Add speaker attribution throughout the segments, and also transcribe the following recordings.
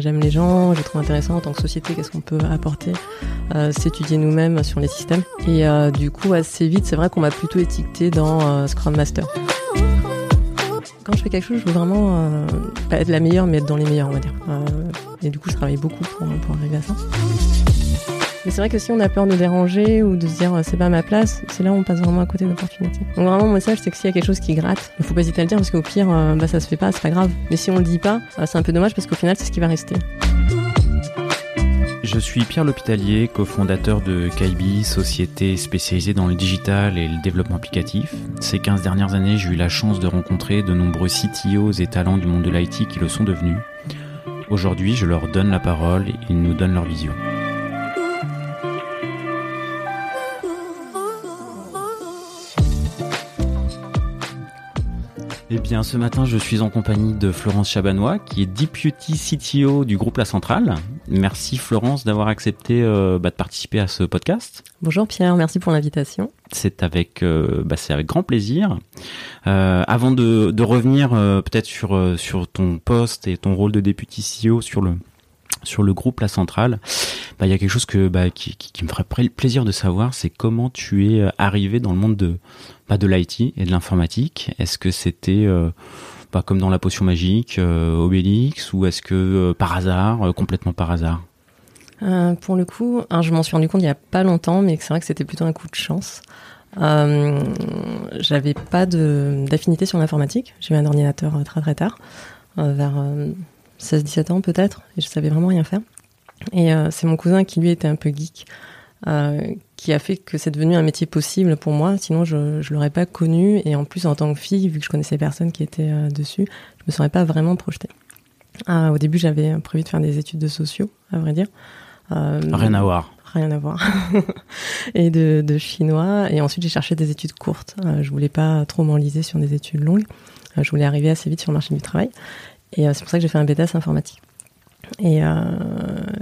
Speaker 1: J'aime les gens, je trouve intéressant en tant que société qu'est-ce qu'on peut apporter, euh, s'étudier nous-mêmes sur les systèmes. Et euh, du coup, assez vite, c'est vrai qu'on m'a plutôt étiqueté dans euh, Scrum Master. Quand je fais quelque chose, je veux vraiment pas être la meilleure, mais être dans les meilleurs, on va dire. Et du coup, je travaille beaucoup pour, pour arriver à ça. Mais c'est vrai que si on a peur de déranger ou de se dire euh, c'est pas ma place, c'est là où on passe vraiment à côté d'opportunités. Donc vraiment mon message c'est que s'il y a quelque chose qui gratte, il faut pas hésiter à le dire parce qu'au pire euh, bah ça se fait pas, c'est pas grave. Mais si on le dit pas, euh, c'est un peu dommage parce qu'au final c'est ce qui va rester.
Speaker 2: Je suis Pierre L'Hôpitalier, cofondateur de Kaibi, société spécialisée dans le digital et le développement applicatif. Ces 15 dernières années, j'ai eu la chance de rencontrer de nombreux CTOs et talents du monde de l'IT qui le sont devenus. Aujourd'hui, je leur donne la parole et ils nous donnent leur vision. Eh bien, ce matin, je suis en compagnie de Florence Chabanois, qui est Deputy CTO du groupe La Centrale. Merci Florence d'avoir accepté euh, bah, de participer à ce podcast.
Speaker 1: Bonjour Pierre, merci pour l'invitation.
Speaker 2: C'est avec, euh, bah, c'est avec grand plaisir. Euh, avant de, de revenir euh, peut-être sur euh, sur ton poste et ton rôle de Deputy CEO sur le sur le groupe La Centrale, bah, il y a quelque chose bah, qui, me ferait plaisir de savoir, c'est comment tu es euh, arrivé dans le monde de bah, de l'IT et de l'informatique. Est-ce que c'était euh, bah, comme dans la potion magique, euh, Obélix, ou est-ce que euh, par hasard, complètement par hasard?
Speaker 1: Pour le coup, alors, je m'en suis rendu compte il y a pas longtemps, mais c'est vrai que c'était plutôt un coup de chance. J'avais pas d'affinité sur l'informatique. J'ai eu un ordinateur très très tard, vers 16-17 ans peut-être, et je savais vraiment rien faire. Et euh, c'est mon cousin qui lui était un peu geek, euh, qui a fait que c'est devenu un métier possible pour moi. Sinon, je je l'aurais pas connu. Et en plus, en tant que fille, vu que je connaissais personne qui était euh, dessus, je me serais pas vraiment projetée. Ah, au début, j'avais prévu de faire des études de sociaux, à vrai dire.
Speaker 2: Rien à voir.
Speaker 1: rien à voir. et de, de chinois. Et ensuite, j'ai cherché des études courtes. Je voulais pas trop m'enliser sur des études longues. Je voulais arriver assez vite sur le marché du travail. Et euh, c'est pour ça que j'ai fait un BTS informatique. Et euh,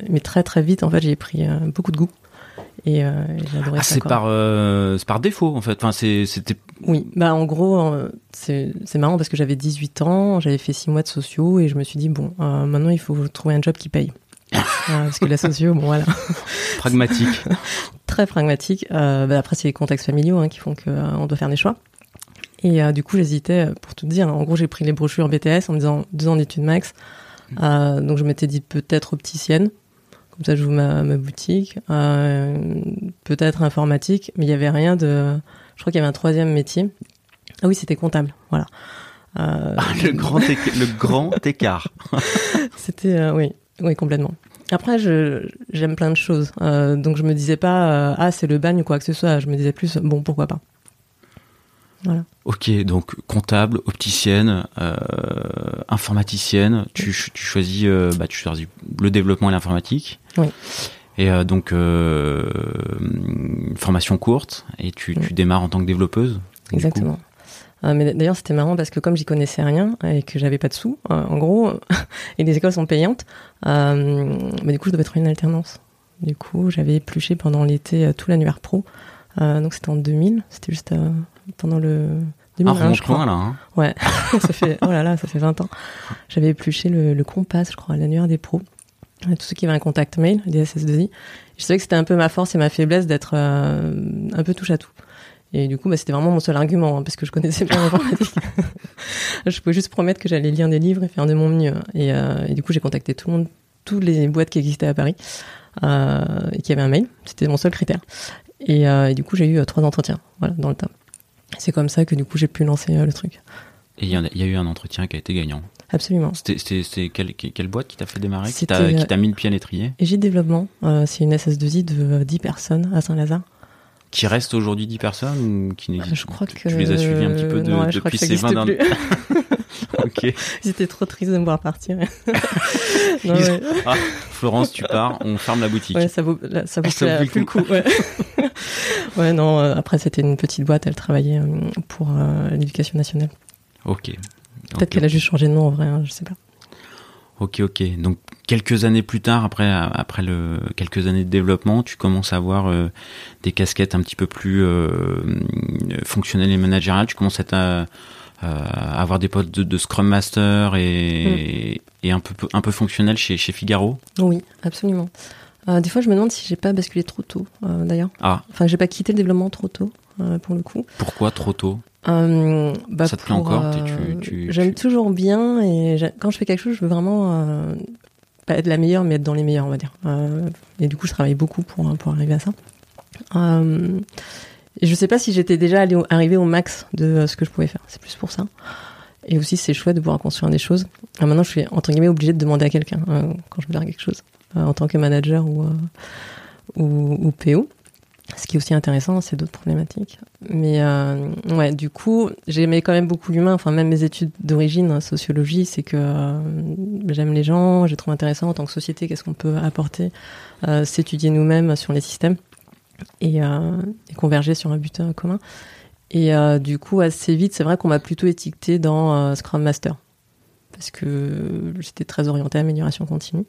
Speaker 1: mais très très vite, en fait, j'ai pris euh, beaucoup de goût. Et euh,
Speaker 2: Ah,
Speaker 1: ça.
Speaker 2: c'est par euh, c'est par défaut en fait. Enfin, c'était
Speaker 1: Oui, bah en gros, euh, c'est marrant parce que j'avais 18 ans, j'avais fait 6 mois de sociaux et je me suis dit, bon, maintenant il faut trouver un job qui paye. Parce que la socio, bon voilà,
Speaker 2: pragmatique.
Speaker 1: très pragmatique. Bah, après, c'est les contextes familiaux hein, qui font qu'on doit faire des choix. Et euh, du coup, j'hésitais, pour tout dire. En gros, j'ai pris les brochures BTS en me disant deux ans d'études max. Euh, donc, je m'étais dit peut-être opticienne. Comme ça, j'ouvre ma, ma boutique. Euh, peut-être informatique. Mais il y avait rien de... Je crois qu'il y avait un troisième métier. Ah oui, c'était comptable. Voilà.
Speaker 2: Ah, le grand le grand écart.
Speaker 1: c'était... oui, oui, complètement. Après, je j'aime plein de choses. Donc, je me disais pas, ah, c'est le bagne ou quoi que ce soit. Je me disais plus, bon, pourquoi pas? Voilà.
Speaker 2: Ok, donc comptable, opticienne, euh, informaticienne. Tu, tu choisis, euh, bah, tu choisis le développement et l'informatique.
Speaker 1: Oui.
Speaker 2: Et euh, donc euh, formation courte et tu, tu démarres en tant que développeuse.
Speaker 1: Exactement. Euh, mais d'ailleurs, c'était marrant parce que comme j'y connaissais rien et que j'avais pas de sous, en gros, et les écoles sont payantes, bah, du coup, je devais trouver une alternance. Du coup, j'avais épluché pendant l'été tout l'annuaire pro. Donc, c'était en 2000. C'était juste pendant le
Speaker 2: Ah,
Speaker 1: 2001,
Speaker 2: remonte
Speaker 1: je crois.
Speaker 2: là. Hein.
Speaker 1: Ouais, ça fait, oh là là, ça fait 20 ans. J'avais épluché le, le Compass, je crois, à l'annuaire des pros. Tous ceux qui avaient un contact mail, des SS2I. Je savais que c'était un peu ma force et ma faiblesse d'être euh, un peu touche à tout. Et du coup, bah, c'était vraiment mon seul argument, hein, parce que je connaissais bien l'informatique. je pouvais juste promettre que j'allais lire des livres et faire de mon mieux. Et, euh, et du coup, j'ai contacté tout le monde, toutes les boîtes qui existaient à Paris, euh, et qui avaient un mail. C'était mon seul critère. Et, et du coup, j'ai eu trois entretiens, voilà, dans le tas. C'est comme ça que du coup, j'ai pu lancer euh, le truc.
Speaker 2: Et il y, a- il y a eu un entretien qui a été gagnant.
Speaker 1: Absolument.
Speaker 2: C'était quelle, quelle boîte qui t'a fait démarrer, qui t'a
Speaker 1: euh,
Speaker 2: qui t'a mis le pied à l'étrier,
Speaker 1: Égide Développement, euh, c'est une SS2I de euh, 10 personnes à Saint-Lazare.
Speaker 2: qui reste aujourd'hui 10 personnes ou qui n'existe
Speaker 1: Je crois que...
Speaker 2: Tu les as suivis un petit peu de-
Speaker 1: non,
Speaker 2: depuis ces 20
Speaker 1: existe
Speaker 2: dernières. Ok.
Speaker 1: J'étais trop triste de me voir partir. non, ouais.
Speaker 2: Ah, Florence, tu pars, on ferme la boutique.
Speaker 1: Ouais, ça vaut, là, ça vaut
Speaker 2: Ça
Speaker 1: plus,
Speaker 2: vaut
Speaker 1: la- plus le coup. Ouais, ouais non, euh, après c'était une petite boîte, elle travaillait euh, pour euh, l'éducation nationale.
Speaker 2: Ok.
Speaker 1: Peut-être qu'elle a juste changé de nom en vrai, hein, je sais pas.
Speaker 2: Ok, ok. Donc quelques années plus tard, après, après le, quelques années de développement, tu commences à avoir des casquettes un petit peu plus fonctionnelles et managériales. Tu commences à, avoir des postes de, Scrum Master et, mm. et, un peu un peu fonctionnel chez, chez Figaro.
Speaker 1: Oui, absolument. des fois, je me demande si j'ai pas basculé trop tôt, d'ailleurs. Ah. Enfin, j'ai pas quitté le développement trop tôt, pour le coup.
Speaker 2: Pourquoi trop tôt? Euh, bah Ça te plaît encore?
Speaker 1: euh, J'aime toujours bien et quand je fais quelque chose, je veux vraiment euh, pas être la meilleure, mais être dans les meilleurs, on va dire. Euh, et du coup, je travaille beaucoup pour, pour arriver à ça. Euh, et je sais pas si j'étais déjà allé arrivé au max de ce que je pouvais faire. C'est plus pour ça. Et aussi, c'est chouette de pouvoir construire des choses. maintenant, je suis entre guillemets obligée de demander à quelqu'un quand je veux faire quelque chose, en tant que manager ou, ou, PO. Ce qui est aussi intéressant, c'est d'autres problématiques. Mais euh, ouais, du coup, j'aimais quand même beaucoup l'humain. Enfin, même mes études d'origine, hein, sociologie, c'est que euh, j'aime les gens, j'ai trouvé intéressant en tant que société, qu'est-ce qu'on peut apporter, euh, s'étudier nous-mêmes sur les systèmes et, euh, et, converger sur un but commun. Et euh, du coup, assez vite, c'est vrai qu'on m'a plutôt étiqueté dans Scrum Master parce que j'étais très orientée à amélioration continue.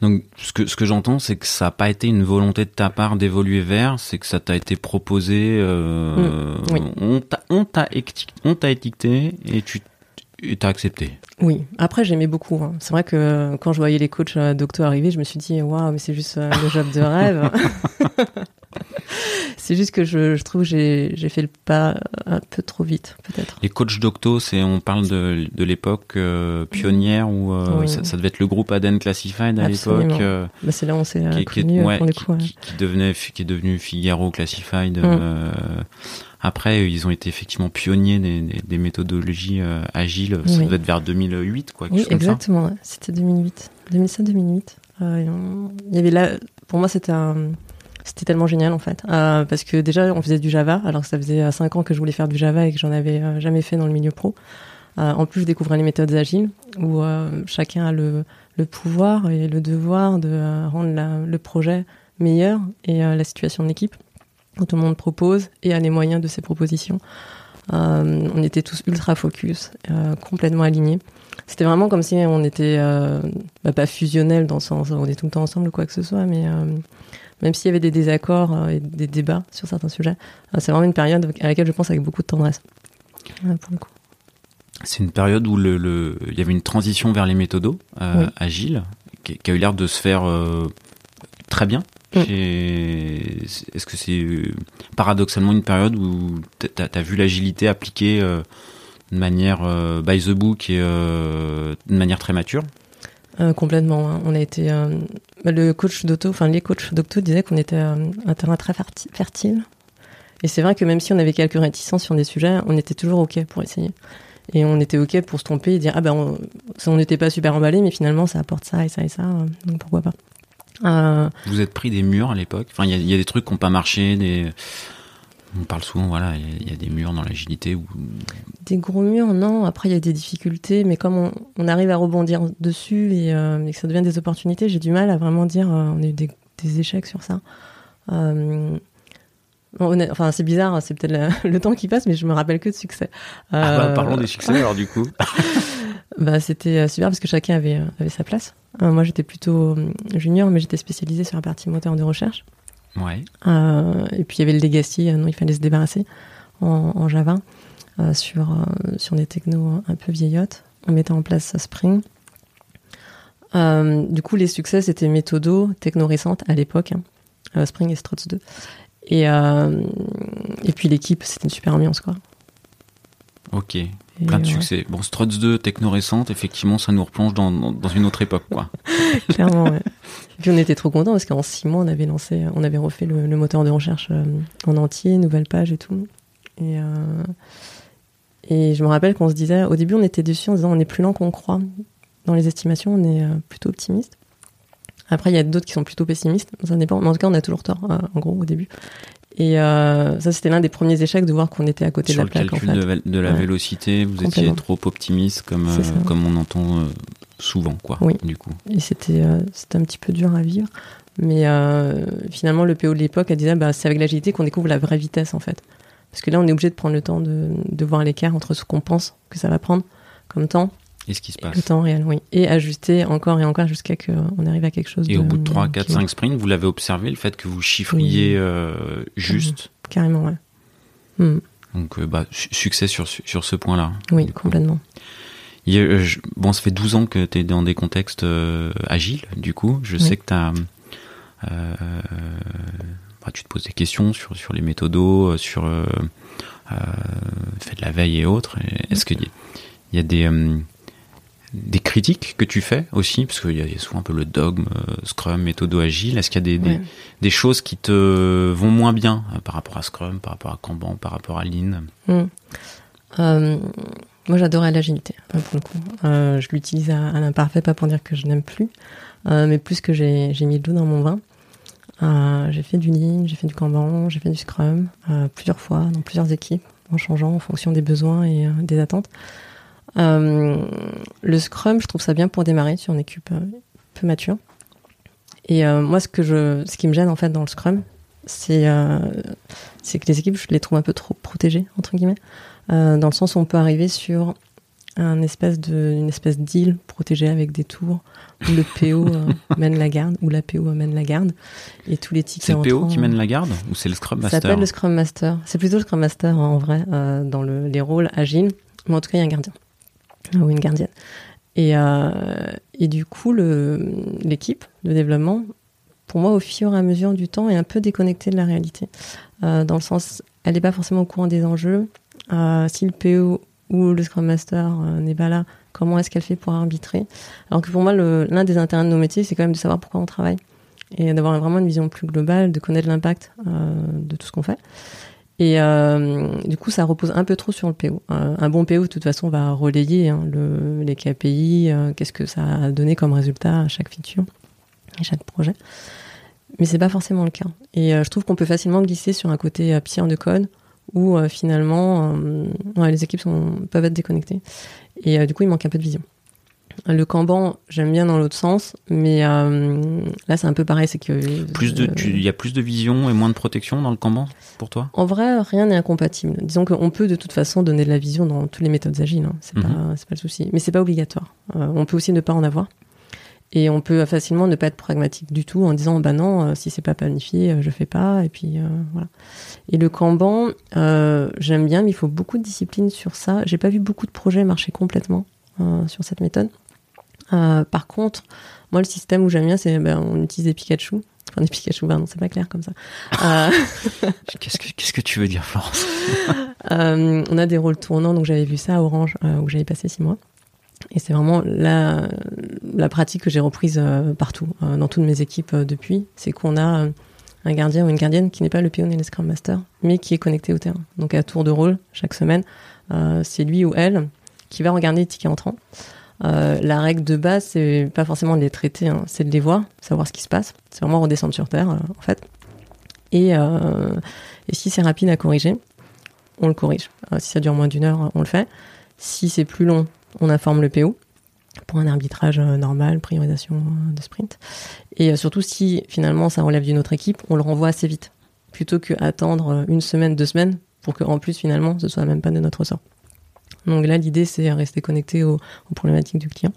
Speaker 2: Donc, ce que, ce que j'entends, c'est que ça n'a pas été une volonté de ta part d'évoluer vers, c'est que ça t'a été proposé, euh, mm, on t'a étiqueté et tu t'as accepté.
Speaker 1: Oui, après j'aimais beaucoup. Hein. C'est vrai que quand je voyais les coachs euh, docteurs arriver, je me suis dit, waouh, mais c'est juste euh, le job de rêve. c'est juste que je, trouve que j'ai fait le pas un peu trop vite, peut-être.
Speaker 2: Les coachs docto, c'est on parle de, de l'époque euh, pionnière où euh, ça, devait être le groupe Aden Classified à l'époque. Euh,
Speaker 1: bah, c'est là où on s'est connu ouais, pour les coups,
Speaker 2: qui, qui, devenait qui est devenu Figaro Classified. Mm. Après, ils ont été effectivement pionniers des, des, méthodologies agiles. Ça devait être vers 2008, quoi.
Speaker 1: Oui, exactement. C'était 2008, 2007-2008. Il y avait là, pour moi, c'était un c'était tellement génial en fait. Euh, parce que déjà, on faisait du Java, alors que ça faisait 5 euh, ans que je voulais faire du Java et que j'en avais euh, jamais fait dans le milieu pro. Euh, en plus, je découvrais les méthodes agiles, où chacun a le, le, pouvoir et le devoir de rendre le projet meilleur et la situation de l'équipe, où tout le monde propose et a les moyens de ses propositions. on était tous ultra focus, complètement alignés. C'était vraiment comme si on était bah, pas fusionnel dans le sens où on est tout le temps ensemble ou quoi que ce soit, mais même s'il y avait des désaccords euh, et des débats sur certains sujets. Euh, c'est vraiment une période à laquelle je pense avec beaucoup de tendresse, pour le coup.
Speaker 2: C'est une période où le, il y avait une transition vers les méthodos euh, agiles, qui, a eu l'air de se faire très bien. Mm. Est-ce que c'est paradoxalement une période où tu as, vu l'agilité appliquée de manière by the book et de manière très mature?
Speaker 1: Complètement. Hein. On a été le coach d'Auto, enfin les coachs d'Octo disaient qu'on était euh, un terrain très fertile. Et c'est vrai que même si on avait quelques réticences sur des sujets, on était toujours OK pour essayer. Et on était OK pour se tromper et dire, ah ben, on n'était pas super emballé, mais finalement, ça apporte ça et ça et ça, euh, donc pourquoi pas.
Speaker 2: Euh... Vous êtes pris des murs à l'époque? Enfin, il y, y a, des trucs qui n'ont pas marché, des on parle souvent, voilà, il y, a des murs dans l'agilité.
Speaker 1: Des gros murs, non. Après, il y a des difficultés, mais comme on, arrive à rebondir dessus euh, et, que ça devient des opportunités, j'ai du mal à vraiment dire euh, on a eu des, échecs sur ça. Euh, enfin, c'est bizarre, c'est peut-être le, temps qui passe, mais je me rappelle que de succès.
Speaker 2: Ah bah, parlons des succès alors du coup.
Speaker 1: bah, c'était super parce que chacun avait, avait sa place. moi, j'étais plutôt junior, mais j'étais spécialisée sur la partie moteur de recherche.
Speaker 2: Ouais.
Speaker 1: Euh, et puis il y avait le legacy, euh, non, il fallait se débarrasser en, Java euh, sur, sur des technos un peu vieillottes. On mettait en place Spring. du coup, les succès, c'était Méthodo, techno récente à l'époque, hein. Spring et Struts 2. Et, et puis l'équipe, c'était une super ambiance, quoi.
Speaker 2: Ok, plein de succès. Bon, Struts 2, techno récente, effectivement, ça nous replonge dans, dans une autre époque, quoi.
Speaker 1: Clairement, ouais. Et puis on était trop contents parce qu'en six mois, on avait lancé, on avait refait le, moteur de recherche euh, en entier, nouvelle page et tout. Et, euh, et je me rappelle qu'on se disait, au début, on était dessus en disant on est plus lent qu'on croit. Dans les estimations, on est euh, plutôt optimiste. Après, il y a d'autres qui sont plutôt pessimistes. Ça dépend. Mais en tout cas, on a toujours tort, en gros, au début. Et euh, ça, c'était l'un des premiers échecs de voir qu'on était à côté de la plaque.
Speaker 2: Sur le calcul de, la vélocité, vous étiez trop optimiste, comme, euh, comme on entend euh, souvent, quoi.
Speaker 1: Oui.
Speaker 2: Du coup.
Speaker 1: Et c'était un petit peu dur à vivre. Mais finalement, le PO de l'époque a dit bah, c'est avec l'agilité qu'on découvre la vraie vitesse, en fait. Parce que là, on est obligé de prendre le temps de, de voir l'écart entre ce qu'on pense que ça va prendre comme temps
Speaker 2: Et ce qui se passe.
Speaker 1: Le temps réel, oui. Et ajuster encore et encore jusqu'à ce qu'on arrive à quelque chose.
Speaker 2: Et au bout de 3, 4, 5 sprints, vous l'avez observé, le fait que vous chiffriez juste
Speaker 1: Carrément, ouais.
Speaker 2: Hmm. Donc, bah, succès sur, sur ce point-là.
Speaker 1: Oui, complètement.
Speaker 2: Euh, bon, ça fait 12 ans que tu es dans des contextes euh, agiles, du coup. Je sais que tu as. Euh, bah, tu te poses des questions sur, sur les méthodos, sur euh, fait de la veille et autres. Est-ce qu'il y, y, a des, des critiques que tu fais aussi Parce qu'il y, a souvent un peu le dogme, Scrum, méthodo agile. Est-ce qu'il y a des, des, choses qui te vont moins bien par rapport à Scrum, par rapport à Kanban, par rapport à Lean
Speaker 1: hmm. Moi, j'adorais l'agilité, pour le coup. Euh, je l'utilise à, à l'imparfait, pas pour dire que je n'aime plus, euh, mais plus que j'ai mis de l'eau dans mon vin. Euh, j'ai fait du Lean, j'ai fait du Kanban, j'ai fait du Scrum, euh, plusieurs fois, dans plusieurs équipes, en changeant en fonction des besoins et euh, des attentes. Euh, le Scrum, je trouve ça bien pour démarrer sur une équipe peu mature. Et moi, ce que je, ce qui me gêne en fait dans le Scrum, c'est c'est que les équipes, je les trouve un peu trop protégées entre guillemets. Euh, dans le sens où on peut arriver sur un espèce de, une espèce d'île protégée avec des tours où le PO euh, mène la garde, ou la PO mène la garde, et tous les tickets.
Speaker 2: C'est le PO qui mène la garde ou c'est le Scrum Master
Speaker 1: Ça s'appelle le Scrum Master. C'est plutôt le Scrum Master en vrai euh, dans le, les rôles agiles, mais en tout cas il y a un gardien ou une gardienne. Et, euh, et du coup, l'équipe de développement, pour moi, au fur et à mesure du temps, est un peu déconnectée de la réalité, euh, dans le sens, elle n'est pas forcément au courant des enjeux, euh, si le PO ou le Scrum Master n'est pas là, comment est-ce qu'elle fait pour arbitrer? Alors que pour moi, l'un des intérêts de nos métiers, c'est quand même de savoir pourquoi on travaille et d'avoir vraiment une vision plus globale, de connaître l'impact de tout ce qu'on fait. Et euh, du coup, ça repose un peu trop sur le PO. Euh, un bon PO, de toute façon, va relayer hein, le, les KPI, euh, qu'est-ce que ça a donné comme résultat à chaque feature et chaque projet. Mais c'est pas forcément le cas. Et je trouve qu'on peut facilement glisser sur un côté pierre de code, où euh, finalement euh, les équipes peuvent être déconnectées. Et euh, du coup, il manque un peu de vision. Le Kanban, j'aime bien dans l'autre sens, mais là c'est un peu pareil, c'est que
Speaker 2: plus de, il y a plus de vision et moins de protection dans le Kanban pour toi?
Speaker 1: En vrai, rien n'est incompatible. Disons qu'on peut de toute façon donner de la vision dans toutes les méthodes agiles, hein. c'est pas, mhm. pas le souci, mais c'est pas obligatoire. on peut aussi ne pas en avoir. Et on peut facilement ne pas être pragmatique du tout en disant bah non, euh, si c'est pas planifié, euh, je fais pas. Et puis euh, voilà. Et le Kanban, j'aime bien, mais il faut beaucoup de discipline sur ça. J'ai pas vu beaucoup de projets marcher complètement sur cette méthode. Par contre, moi le système où j'aime bien, c'est ben, on utilise des Pikachu. Enfin des Pikachu, non, c'est pas clair comme ça.
Speaker 2: qu'est-ce que qu'est-ce que tu veux dire, Florence?
Speaker 1: On a des rôles tournants, donc j'avais vu ça à Orange où j'avais passé six mois. Et c'est vraiment la, la pratique que j'ai reprise euh, partout, euh, dans toutes mes équipes euh, depuis. C'est qu'on a un gardien ou une gardienne qui n'est pas le PO ni le Scrum Master, mais qui est connecté au terrain. Donc à tour de rôle, chaque semaine, c'est lui ou elle qui va regarder les tickets entrants. La règle de base, c'est pas forcément de les traiter, hein, c'est de les voir, savoir ce qui se passe. C'est vraiment redescendre sur terre, en fait. Et, et si c'est rapide à corriger, on le corrige. si ça dure moins d'une heure, on le fait. Si c'est plus long, on informe le PO pour un arbitrage euh, normal, priorisation euh, de sprint. Et euh, surtout, si finalement ça relève d'une autre équipe, on le renvoie assez vite, plutôt qu'attendre une semaine, deux semaines, pour qu'en plus finalement ce soit même pas de notre sort. Donc là, l'idée, c'est rester connecté aux, problématiques du client.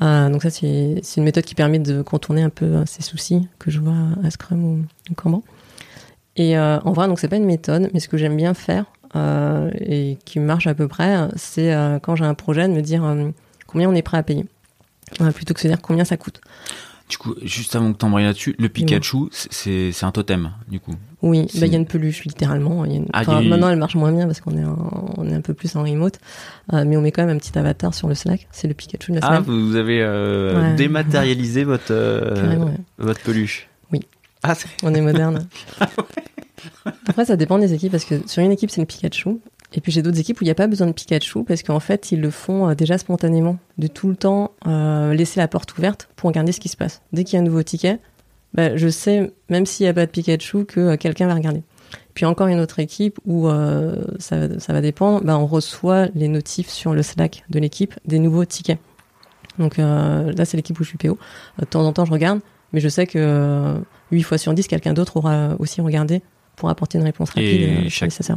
Speaker 1: donc ça, c'est une méthode qui permet de contourner un peu ces soucis que je vois à Scrum ou, Kanban. Et en vrai, donc c'est pas une méthode, mais ce que j'aime bien faire, euh, et qui marche à peu près, c'est euh, quand j'ai un projet de me dire euh, combien on est prêt à payer, plutôt que de se dire combien ça coûte.
Speaker 2: Du coup, juste avant que t'embrayes là-dessus, le Pikachu, c'est un totem, du coup.
Speaker 1: Oui, bah, il y a une peluche, littéralement. Ah, maintenant, elle marche moins bien parce qu'on est, on est un peu plus en remote. mais on met quand même un petit avatar sur le Slack. C'est le Pikachu de la
Speaker 2: Ah, vous avez dématérialisé votre, votre peluche.
Speaker 1: Oui. Ah, on est moderne. Après, ça dépend des équipes parce que sur une équipe, c'est le Pikachu. Et puis j'ai d'autres équipes où il n'y a pas besoin de Pikachu parce qu'en fait, ils le font euh, déjà spontanément, de tout le temps euh, laisser la porte ouverte pour regarder ce qui se passe. Dès qu'il y a un nouveau ticket, bah, je sais, même s'il n'y a pas de Pikachu, que euh, quelqu'un va regarder. Puis encore une autre équipe où ça, va dépendre, bah, on reçoit les notifs sur le Slack de l'équipe des nouveaux tickets. Donc là, c'est l'équipe où je suis PO. De temps en temps, je regarde, mais je sais que 8 fois sur 10, quelqu'un d'autre aura aussi regardé pour apporter une réponse rapide.
Speaker 2: Et euh,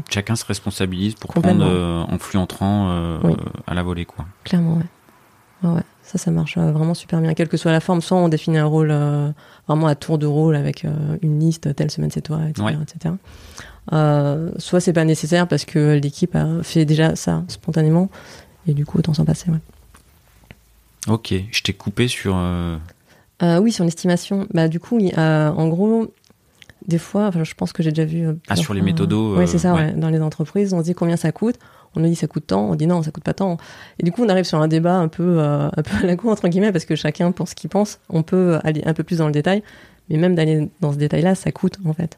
Speaker 2: chacun se responsabilise pour prendre euh, en flux entrant euh, à la volée, quoi.
Speaker 1: Clairement, ouais. Ouais, ça, ça marche vraiment super bien. Quelle que soit la forme, soit on définit un rôle euh, vraiment à tour de rôle avec une liste, telle semaine c'est toi, etc.
Speaker 2: Ouais.
Speaker 1: etc. Soit c'est pas nécessaire parce que l'équipe a fait déjà ça spontanément et du coup autant s'en passer. Ouais.
Speaker 2: Ok, je t'ai coupé sur. Euh,
Speaker 1: oui, sur l'estimation. Bah, du coup, oui, euh, en gros, des fois, enfin, je pense que j'ai déjà vu. euh,
Speaker 2: Ah, sur les méthodos,
Speaker 1: Oui,
Speaker 2: euh,
Speaker 1: c'est ça,
Speaker 2: ouais.
Speaker 1: ouais. Dans les entreprises, on se dit combien ça coûte. On nous dit ça coûte tant. On dit non, ça coûte pas tant. Et du coup, on arrive sur un débat un peu, euh, un peu à la cour, entre guillemets, parce que chacun pense ce qu'il pense. On peut aller un peu plus dans le détail. Mais même d'aller dans ce détail-là, ça coûte, en fait.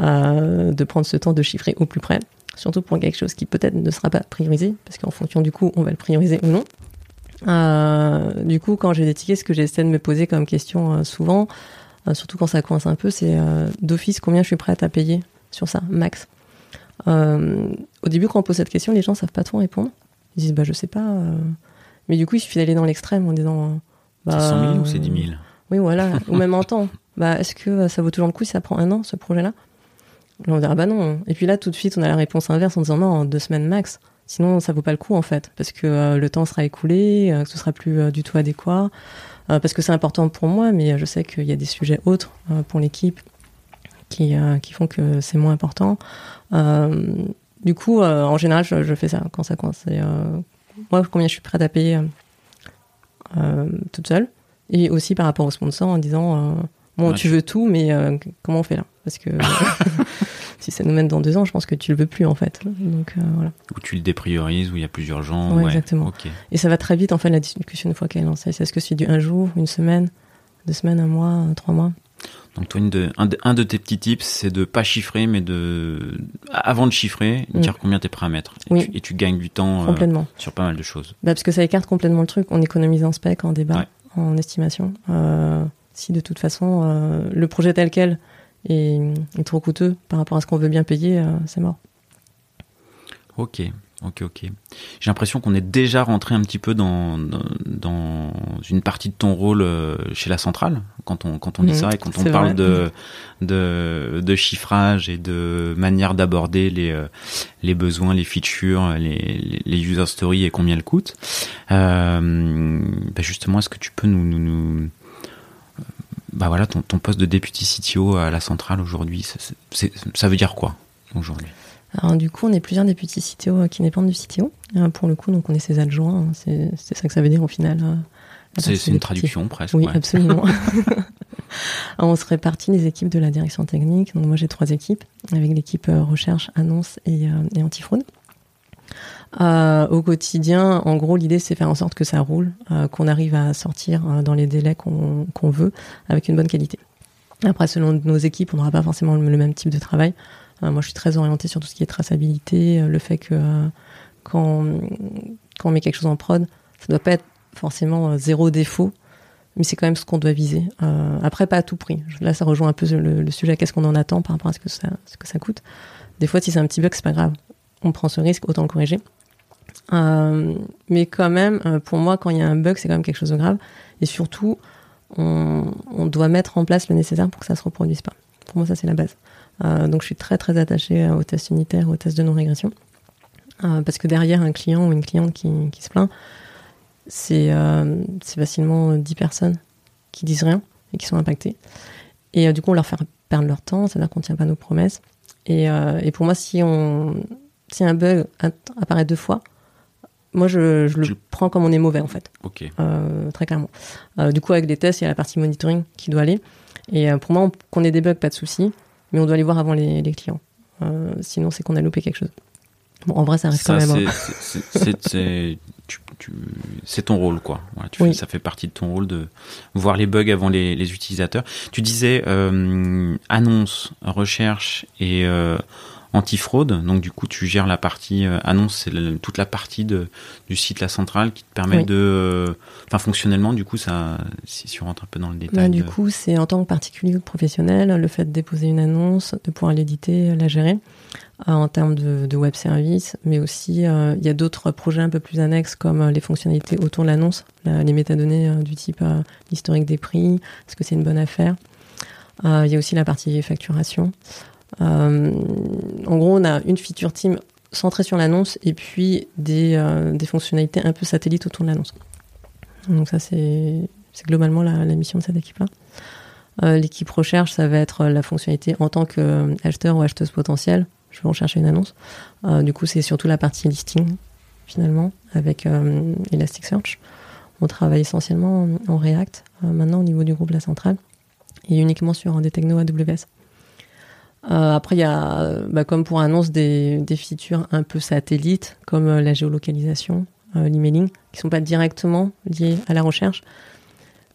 Speaker 1: Euh, de prendre ce temps de chiffrer au plus près. Surtout pour quelque chose qui peut-être ne sera pas priorisé, parce qu'en fonction du coup, on va le prioriser ou non. Euh, du coup, quand j'ai des tickets, ce que j'essaie de me poser comme question euh, souvent, euh, surtout quand ça coince un peu, c'est euh, d'office combien je suis prête à payer sur ça, max. Euh, au début, quand on pose cette question, les gens savent pas trop répondre. Ils disent bah je sais pas. euh. Mais du coup, il suffit d'aller dans l'extrême en disant euh, bah,
Speaker 2: c'est 100 000 ou c'est 10 000
Speaker 1: oui, voilà. Ou même en temps. Bah, est-ce que euh, ça vaut toujours le coup si ça prend un an, ce projet-là? Là, on dira, bah non. Et puis là, tout de suite, on a la réponse inverse en disant, non, en deux semaines max. Sinon, ça vaut pas le coup, en fait. Parce que euh, le temps sera écoulé, euh, que ce sera plus euh, du tout adéquat. Euh, parce que c'est important pour moi, mais je sais qu'il y a des sujets autres euh, pour l'équipe qui, euh, qui font que c'est moins important. Du coup, en général, je, je fais ça quand ça coince. Et, moi, combien je suis prête à payer toute seule et aussi par rapport aux sponsors en disant bon
Speaker 2: Ouais,
Speaker 1: tu veux tout mais comment on fait là? Parce que si ça nous mène dans deux ans je pense que tu le veux plus en fait donc euh, voilà
Speaker 2: Où tu le dépriorises, où il y a plusieurs gens.
Speaker 1: Ouais, exactement.
Speaker 2: Ok.
Speaker 1: et ça va très vite en fait la discussion une fois qu'elle est lancée est-ce que c'est du un jour une semaine deux semaines un mois euh, trois mois
Speaker 2: Donc toi, une de- un, de, un de tes petits tips, c'est de pas chiffrer, mais de avant de chiffrer,
Speaker 1: Mm.
Speaker 2: dire combien t'es prêt à mettre. Et,
Speaker 1: Oui.
Speaker 2: tu, et tu gagnes du temps euh,
Speaker 1: complètement
Speaker 2: sur pas mal de choses.
Speaker 1: Bah, parce que ça écarte complètement le truc on économise en spec en débat
Speaker 2: Ouais.
Speaker 1: en estimation Euh, si de toute façon euh, le projet tel quel est trop coûteux par rapport à ce qu'on veut bien payer euh, c'est mort
Speaker 2: Ok, ok, ok. J'ai l'impression qu'on est déjà rentré un petit peu dans, dans, dans une partie de ton rôle euh, chez la centrale, quand on, quand on dit
Speaker 1: Mhm,
Speaker 2: ça et quand on parle
Speaker 1: vrai.
Speaker 2: de, de, de chiffrage et de manière d'aborder les, euh, les besoins, les features, les, les, user stories et combien elles coûtent. Euh, bah justement, est-ce que tu peux nous, nous, nous bah voilà, ton, ton poste de deputy CTO à la centrale aujourd'hui, ça, veut dire quoi aujourd'hui?
Speaker 1: Alors du coup, on est plusieurs députés CTO euh, qui dépendent du CTO. Euh, pour le coup, donc on est ses adjoints. hein. C'est ça que ça veut dire au final. euh,
Speaker 2: C'est une
Speaker 1: député.
Speaker 2: traduction presque.
Speaker 1: Oui,
Speaker 2: ouais.
Speaker 1: absolument. Alors, on se répartit les équipes de la direction technique. Donc moi, j'ai trois équipes avec l'équipe recherche, annonce et, euh, et antifraude. Euh, au quotidien, en gros, l'idée c'est faire en sorte que ça roule, euh, qu'on arrive à sortir euh, dans les délais qu'on veut, avec une bonne qualité. Après, selon nos équipes, on n'aura pas forcément le, le même type de travail. Moi, je suis très orientée sur tout ce qui est traçabilité, le fait que quand, on met quelque chose en prod, ça doit pas être forcément zéro défaut, mais c'est quand même ce qu'on doit viser. Après, pas à tout prix. Là, ça rejoint un peu le, le sujet qu'est-ce qu'on en attend par rapport à ce que ça, ce que ça coûte? Des fois, si c'est un petit bug, c'est pas grave. On prend ce risque, autant le corriger. Euh, mais quand même, euh, pour moi, quand il y a un bug, c'est quand même quelque chose de grave. Et surtout, on, doit mettre en place le nécessaire pour que ça se reproduise pas. Pour moi, ça, c'est la base. Euh, donc, je suis très, très attachée aux tests unitaires, aux tests de non-régression. Parce que derrière un client ou une cliente qui, se plaint, c'est facilement 10 personnes qui disent rien et qui sont impactées. Et du coup, on leur fait perdre leur temps, c'est-à-dire qu'on ne tient pas nos promesses. Et pour moi, si, on, si un bug apparaît deux fois, moi, je, je le
Speaker 2: Tu-
Speaker 1: prends comme on est mauvais, en fait,
Speaker 2: Ok.
Speaker 1: euh, très clairement. Euh, du coup, avec les tests, il y a la partie monitoring qui doit aller. Et euh, pour moi, on- qu'on ait des bugs, pas de souci, mais on doit les voir avant les, les clients. Sinon, c'est qu'on a loupé quelque chose. Bon, en vrai, ça reste
Speaker 2: Ça,
Speaker 1: quand même. hein.
Speaker 2: c'est- c'est ton rôle, quoi. Ouais, tu
Speaker 1: Oui.
Speaker 2: fais- ça fait partie de ton rôle de voir les bugs avant les, les utilisateurs. Tu disais annonce, recherche et antifraude. Donc du coup, tu gères la partie euh, annonce, c'est toute la partie de, du site La Centrale qui te permet
Speaker 1: Oui.
Speaker 2: de, euh, enfin fonctionnellement, du coup, ça, si, si on rentre un peu dans le détail.
Speaker 1: Bah, du
Speaker 2: de-
Speaker 1: coup, c'est en tant que particulier ou professionnel, le fait de déposer une annonce, de pouvoir l'éditer, la gérer, euh, en termes de, de web service, mais aussi euh, il y a d'autres projets un peu plus annexes comme euh, les fonctionnalités autour de l'annonce, la- les métadonnées euh, du type euh, l'historique des prix, est-ce que c'est une bonne affaire. Euh, Il y a aussi la partie facturation. Euh, en gros, on a une feature team centrée sur l'annonce et puis des, euh, fonctionnalités un peu satellites autour de l'annonce. Donc ça, c'est globalement la, mission de cette équipe-là. L'équipe recherche, ça va être la fonctionnalité en tant qu'acheteur ou acheteuse potentielle. Je vais rechercher une annonce. du coup, c'est surtout la partie listing, finalement, avec Elasticsearch. On travaille essentiellement en, React, maintenant au niveau du groupe La Centrale, et uniquement sur des technos AWS. Euh, après, il y a, bah, comme pour annonce, des, des, features un peu satellites, comme euh, la géolocalisation, euh, l'emailing, qui sont pas directement liées à la recherche,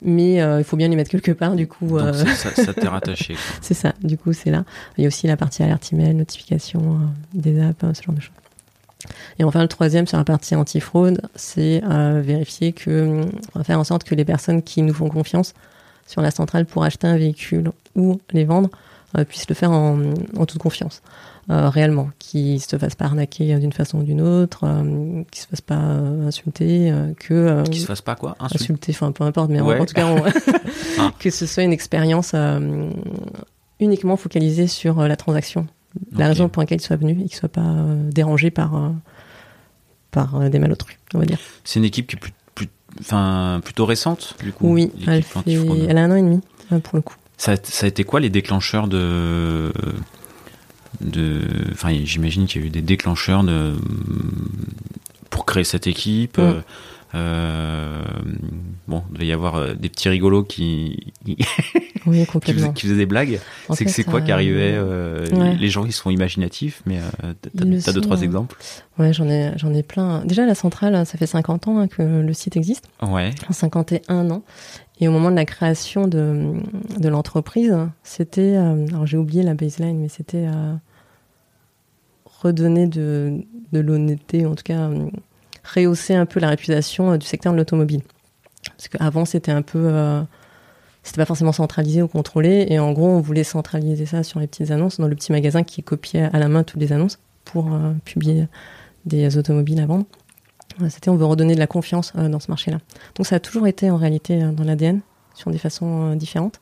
Speaker 1: mais il faut bien les mettre quelque part, du coup.
Speaker 2: Donc ça, ça t'est rattaché.
Speaker 1: c'est ça, du coup, c'est là. Il y a aussi la partie alerte email, notification des apps, ce genre de choses. Et enfin, le troisième sur la partie anti-fraude, c'est vérifier que, on va faire en sorte que les personnes qui nous font confiance sur la centrale pour acheter un véhicule ou les vendre euh, puisse le faire en, toute confiance. Euh, réellement, qui se fasse pas arnaquer d'une façon ou d'une autre, euh, qui se fasse pas insulter, que
Speaker 2: qui se fasse pas quoi
Speaker 1: insulter, enfin peu importe, mais en, tout cas ah. que ce soit une expérience uniquement focalisée sur la transaction, la raison pour laquelle il soit venu et qu'il soit pas dérangé par par des malotrus, on va dire.
Speaker 2: C'est une équipe qui est plus, enfin, plutôt récente, du coup.
Speaker 1: Oui, elle, elle a un an et demi, pour le coup.
Speaker 2: Ça, a été quoi les déclencheurs de. de enfin, j'imagine qu'il y a eu des déclencheurs de, pour créer cette équipe. Euh, euh, bon, il devait y avoir euh, des petits rigolos qui,
Speaker 1: oui,
Speaker 2: qui, faisaient, des blagues. C'est que c'est quoi qui arrivait Les gens ils sont imaginatifs, mais t'as deux trois exemples?
Speaker 1: Ouais, j'en ai j'en ai plein. Déjà la centrale, ça fait 50 ans hein, que le site existe.
Speaker 2: Ouais.
Speaker 1: 51 ans. Et au moment de la création de, l'entreprise, c'était, euh, alors j'ai oublié la baseline, mais c'était euh, redonner de, de l'honnêteté, en tout cas euh, rehausser un peu la réputation du secteur de l'automobile. Parce qu'avant, c'était un peu, c'était pas forcément centralisé ou contrôlé, et en gros, on voulait centraliser ça sur les petites annonces, dans le petit magasin qui copiait à la main toutes les annonces pour publier des automobiles à vendre. C'était on veut redonner de la confiance euh, dans ce marché-là. Donc ça a toujours été en réalité euh, dans l'ADN, sur des façons euh, différentes.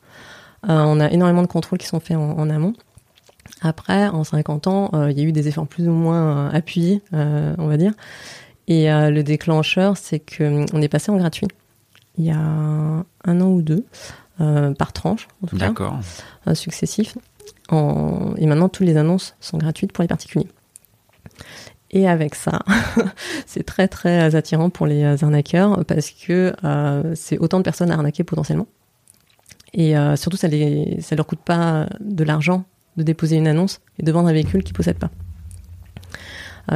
Speaker 1: on a énormément de contrôles qui sont faits en, amont. Après, en 50 ans, il y a eu des efforts plus ou moins appuyés, on va dire. Et le déclencheur, c'est qu'on est passé en gratuit il y a un an ou deux, par tranche, en tout
Speaker 2: cas,
Speaker 1: successif. Et maintenant, toutes les annonces sont gratuites pour les particuliers. Et avec ça, c'est très très attirant pour les euh, arnaqueurs parce que euh, c'est autant de personnes à arnaquer potentiellement. Et euh, surtout, ça ne ça leur coûte pas de l'argent de déposer une annonce et de vendre un véhicule qu'ils ne possèdent pas.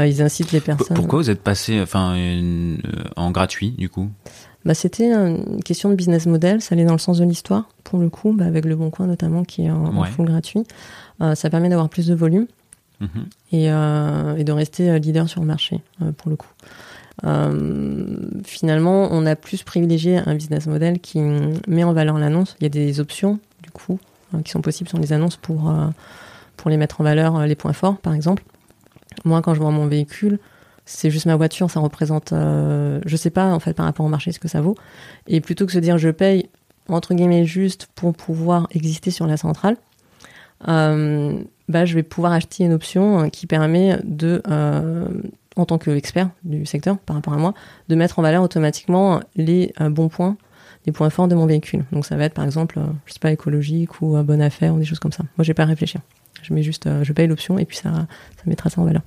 Speaker 1: ils incitent les personnes.
Speaker 2: Pourquoi vous êtes passé enfin, en gratuit du coup?
Speaker 1: Bah, C'était une question de business model, ça allait dans le sens de l'histoire pour le coup, bah, avec le Bon Coin notamment qui est en, full gratuit. ça permet d'avoir plus de volume. Mhm. Euh, et, de rester euh, leader sur le marché, euh, pour le coup. finalement, on a plus privilégié un business model qui met en valeur l'annonce. Il y a des options, du coup, qui sont possibles sur les annonces pour, pour les mettre en valeur, les points forts, par exemple. Moi, quand je vois mon véhicule, c'est juste ma voiture, ça représente, je sais pas en fait par rapport au marché ce que ça vaut. Et plutôt que se dire je paye entre guillemets juste pour pouvoir exister sur la centrale, euh, bah, je vais pouvoir acheter une option euh, qui permet de, euh, en tant qu'expert du secteur par rapport à moi, de mettre en valeur automatiquement les bons points, les points forts de mon véhicule. Donc ça va être par exemple, je sais pas, écologique ou bonne affaire ou des choses comme ça. Moi, j'ai pas à réfléchir. Je mets juste, je paye l'option et puis ça, ça mettra ça en valeur.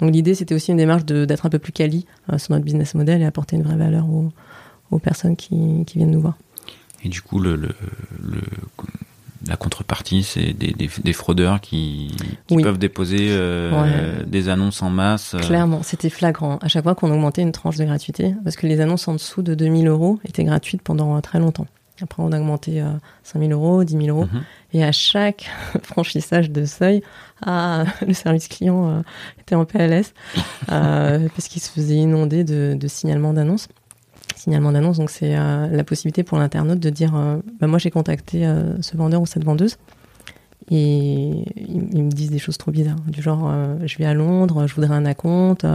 Speaker 1: Donc l'idée, c'était aussi une démarche d'être un peu plus quali sur notre business model et apporter une vraie valeur aux, aux personnes qui, qui, viennent nous voir.
Speaker 2: Et du coup, le, le la contrepartie, c'est des, des, fraudeurs qui, peuvent déposer euh, des annonces en masse.
Speaker 1: Euh. Clairement, c'était flagrant. À chaque fois qu'on augmentait une tranche de gratuité, parce que les annonces en dessous de 2000 euros étaient gratuites pendant très longtemps. Après, on a augmenté à 5000 euros, 10 000 euros. Mhm. Et à chaque franchissage de seuil, ah, le service client euh, était en PLS, parce qu'il se faisait inonder de, de signalements d'annonces signalement d'annonce. Donc c'est euh, la possibilité pour l'internaute de dire euh, bah, moi j'ai contacté euh, ce vendeur ou cette vendeuse et ils, me disent des choses trop bizarres du genre je vais à Londres, je voudrais un acompte.